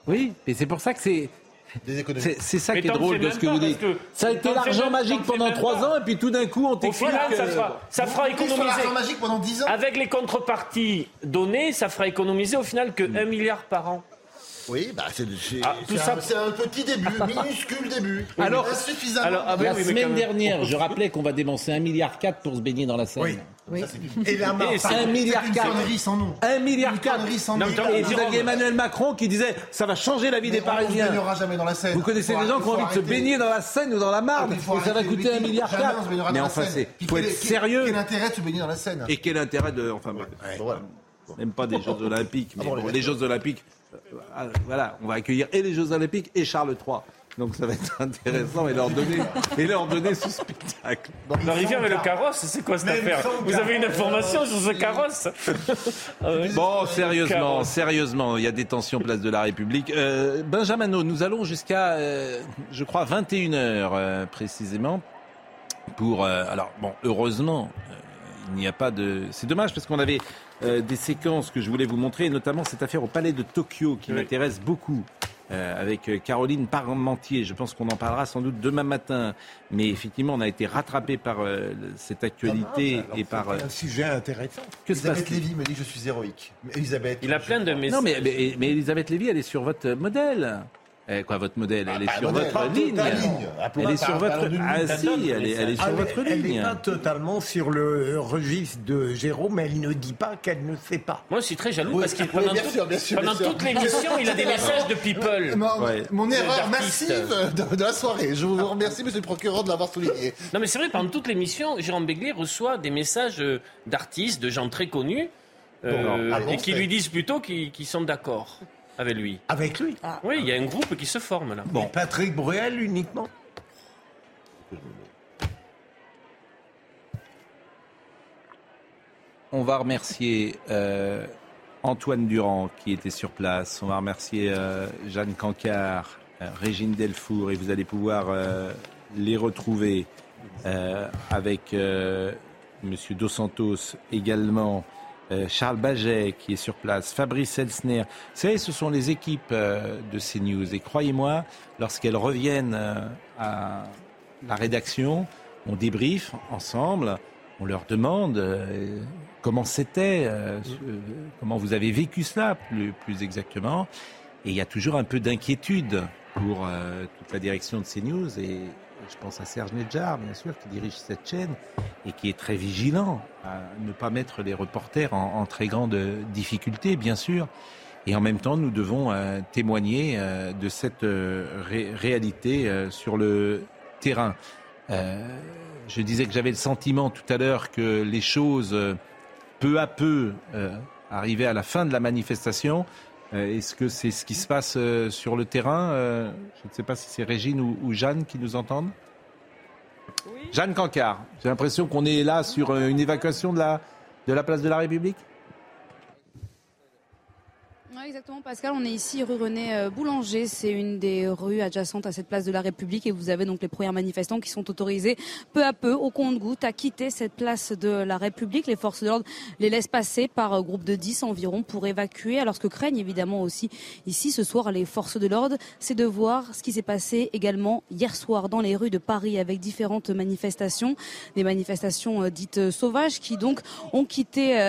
Speaker 2: Oui, et c'est pour ça que c'est.
Speaker 5: Des économies.
Speaker 2: C'est ça
Speaker 3: Mais
Speaker 2: qui est drôle de ce que vous dites.
Speaker 3: que-
Speaker 2: Ça a été l'argent magique pendant trois ans, et puis tout d'un coup, on
Speaker 3: Au
Speaker 2: t'explique
Speaker 3: final, ça
Speaker 2: que-
Speaker 3: fera, ça fera économiser.
Speaker 5: l'argent magique pendant 10 ans.
Speaker 3: Avec les contreparties données, ça fera économiser au final que 1 milliard par an.
Speaker 5: Oui, bah c'est c'est-
Speaker 2: Ah, tout
Speaker 5: c'est
Speaker 2: ça-
Speaker 5: un, c'est un petit début, minuscule début.
Speaker 2: Alors,
Speaker 5: insuffisamment.
Speaker 2: alors ah, la semaine dernière, je rappelais qu'on va dépenser 1,4 milliard pour se baigner dans la Seine.
Speaker 4: Oui.
Speaker 7: Oui.
Speaker 4: Et la marque,
Speaker 2: Et c'est un milliard
Speaker 5: une
Speaker 2: quatre.
Speaker 5: connerie sans nom.
Speaker 2: 1 milliard 4.
Speaker 5: connerie sans
Speaker 2: Non,
Speaker 5: nom.
Speaker 2: Et vous aviez Emmanuel Macron qui disait ça va changer la vie des
Speaker 5: Mais on ne
Speaker 2: Parisiens.
Speaker 5: jamais dans la Seine.
Speaker 2: Vous connaissez des gens qui ont envie de se baigner dans la Seine ou dans la Marne
Speaker 5: Il faut
Speaker 2: et ça va
Speaker 5: arrêter
Speaker 2: coûter 1 milliard
Speaker 5: Jamais on se
Speaker 2: 4.
Speaker 5: baignera
Speaker 2: Mais
Speaker 5: dans la
Speaker 2: enfin, c'est faut
Speaker 5: quel-
Speaker 2: être sérieux.
Speaker 5: Quel intérêt de se baigner dans la Seine?
Speaker 2: Et quel intérêt de enfin bref. Même pas des Jeux Olympiques, mais
Speaker 5: Ah les
Speaker 2: Jeux Olympiques, ah, voilà, on va accueillir et les Jeux Olympiques et Charles III. Donc ça va être intéressant et leur donner, et leur donner ce spectacle.
Speaker 3: La rivière et le carrosse, c'est quoi cette affaire Vous avez une information sur ce carrosse Ah ouais.
Speaker 2: Bon, sérieusement, sérieusement, il y a des tensions place de la République. Euh, Benjamin, nous allons jusqu'à, euh, je crois, 21h euh, précisément. Pour, euh, alors, bon, heureusement, euh, il n'y a pas de. C'est dommage parce qu'on avait euh, des séquences que je voulais vous montrer, notamment cette affaire au Palais de Tokyo qui
Speaker 3: Oui.
Speaker 2: m'intéresse beaucoup. euh, avec euh, Caroline Parmentier. Je pense qu'on en parlera sans doute demain matin. Mais effectivement, on a été rattrapé par euh, cette actualité et par. euh,
Speaker 4: un sujet intéressant.
Speaker 2: que
Speaker 5: Elisabeth Lévy me dit que je suis héroïque. Elisabeth.
Speaker 3: Il a plein de messages.
Speaker 2: Non, mais, mais, mais Elisabeth Lévy, elle est sur votre modèle. Eh, quoi, votre modèle Elle est
Speaker 5: bah,
Speaker 2: sur
Speaker 5: modèle,
Speaker 2: votre ligne.
Speaker 5: ligne. Appelons
Speaker 2: Elle est sur votre.
Speaker 5: d'une
Speaker 2: Ah
Speaker 5: ligne.
Speaker 2: si, elle est, elle est sur
Speaker 4: Elle
Speaker 2: votre
Speaker 4: elle
Speaker 2: ligne.
Speaker 4: n'est pas totalement sur le registre de Jérôme, mais elle ne dit pas qu'elle ne sait pas.
Speaker 3: Moi, je suis très jaloux
Speaker 5: Oui,
Speaker 3: parce qu'il
Speaker 5: oui,
Speaker 3: pendant,
Speaker 5: bien
Speaker 3: tout-
Speaker 5: sûr, bien sûr,
Speaker 3: pendant
Speaker 5: bien
Speaker 3: toute l'émission, il a des messages de people.
Speaker 5: Mon,
Speaker 2: Ouais.
Speaker 5: mon erreur massive de, de la soirée. Je vous remercie, monsieur le procureur, de l'avoir souligné.
Speaker 3: Non, mais c'est vrai, pendant toute l'émission, Jérôme Béglé reçoit des messages euh, d'artistes, de gens très connus, euh,
Speaker 5: Bon,
Speaker 3: et qui lui disent plutôt qu'ils qu'ils sont d'accord avec lui.
Speaker 4: Avec lui.
Speaker 3: Oui, il y a un groupe qui se forme là.
Speaker 4: Bon. Patrick Bruel uniquement.
Speaker 2: On va remercier euh, Antoine Durand qui était sur place. On va remercier euh, Jeanne Cancard, euh, Régine Delfour, et vous allez pouvoir euh, les retrouver euh, avec euh, Monsieur Dos Santos également. Euh, Charles Baget qui est sur place, Fabrice Elsner. Vous savez, ce sont les équipes euh, de CNews. Et croyez-moi, lorsqu'elles reviennent euh, à la rédaction, on débriefe ensemble, on leur demande comment c'était, comment vous avez vécu cela plus, plus exactement. Et il y a toujours un peu d'inquiétude pour euh, toute la direction de CNews. Et je pense à Serge Nedjar, bien sûr, qui dirige cette chaîne et qui est très vigilant à ne pas mettre les reporters en, très grande difficulté, bien sûr. Et en même temps, nous devons euh, témoigner euh, de cette ré- réalité sur le terrain. Je disais que j'avais le sentiment tout à l'heure que les choses, peu à peu, arrivaient à la fin de la manifestation. Euh, Est-ce que c'est ce qui se passe euh, sur le terrain Euh, Je ne sais pas si c'est Régine ou, Jeanne qui nous entendent. Jeanne Cancard, j'ai l'impression qu'on est là sur une évacuation de la, de la place de la République?
Speaker 6: Exactement, Pascal. On est ici rue René euh, Boulanger. C'est une des rues adjacentes à cette place de la République. Et vous avez donc les premiers manifestants qui sont autorisés peu à peu, au compte-goutte, à quitter cette place de la République. Les forces de l'ordre les laissent passer par euh, groupe de 10 environ pour évacuer. Alors ce que craignent évidemment aussi ici ce soir les forces de l'ordre, c'est de voir ce qui s'est passé également hier soir dans les rues de Paris avec différentes manifestations. Des manifestations euh, dites sauvages qui donc ont quitté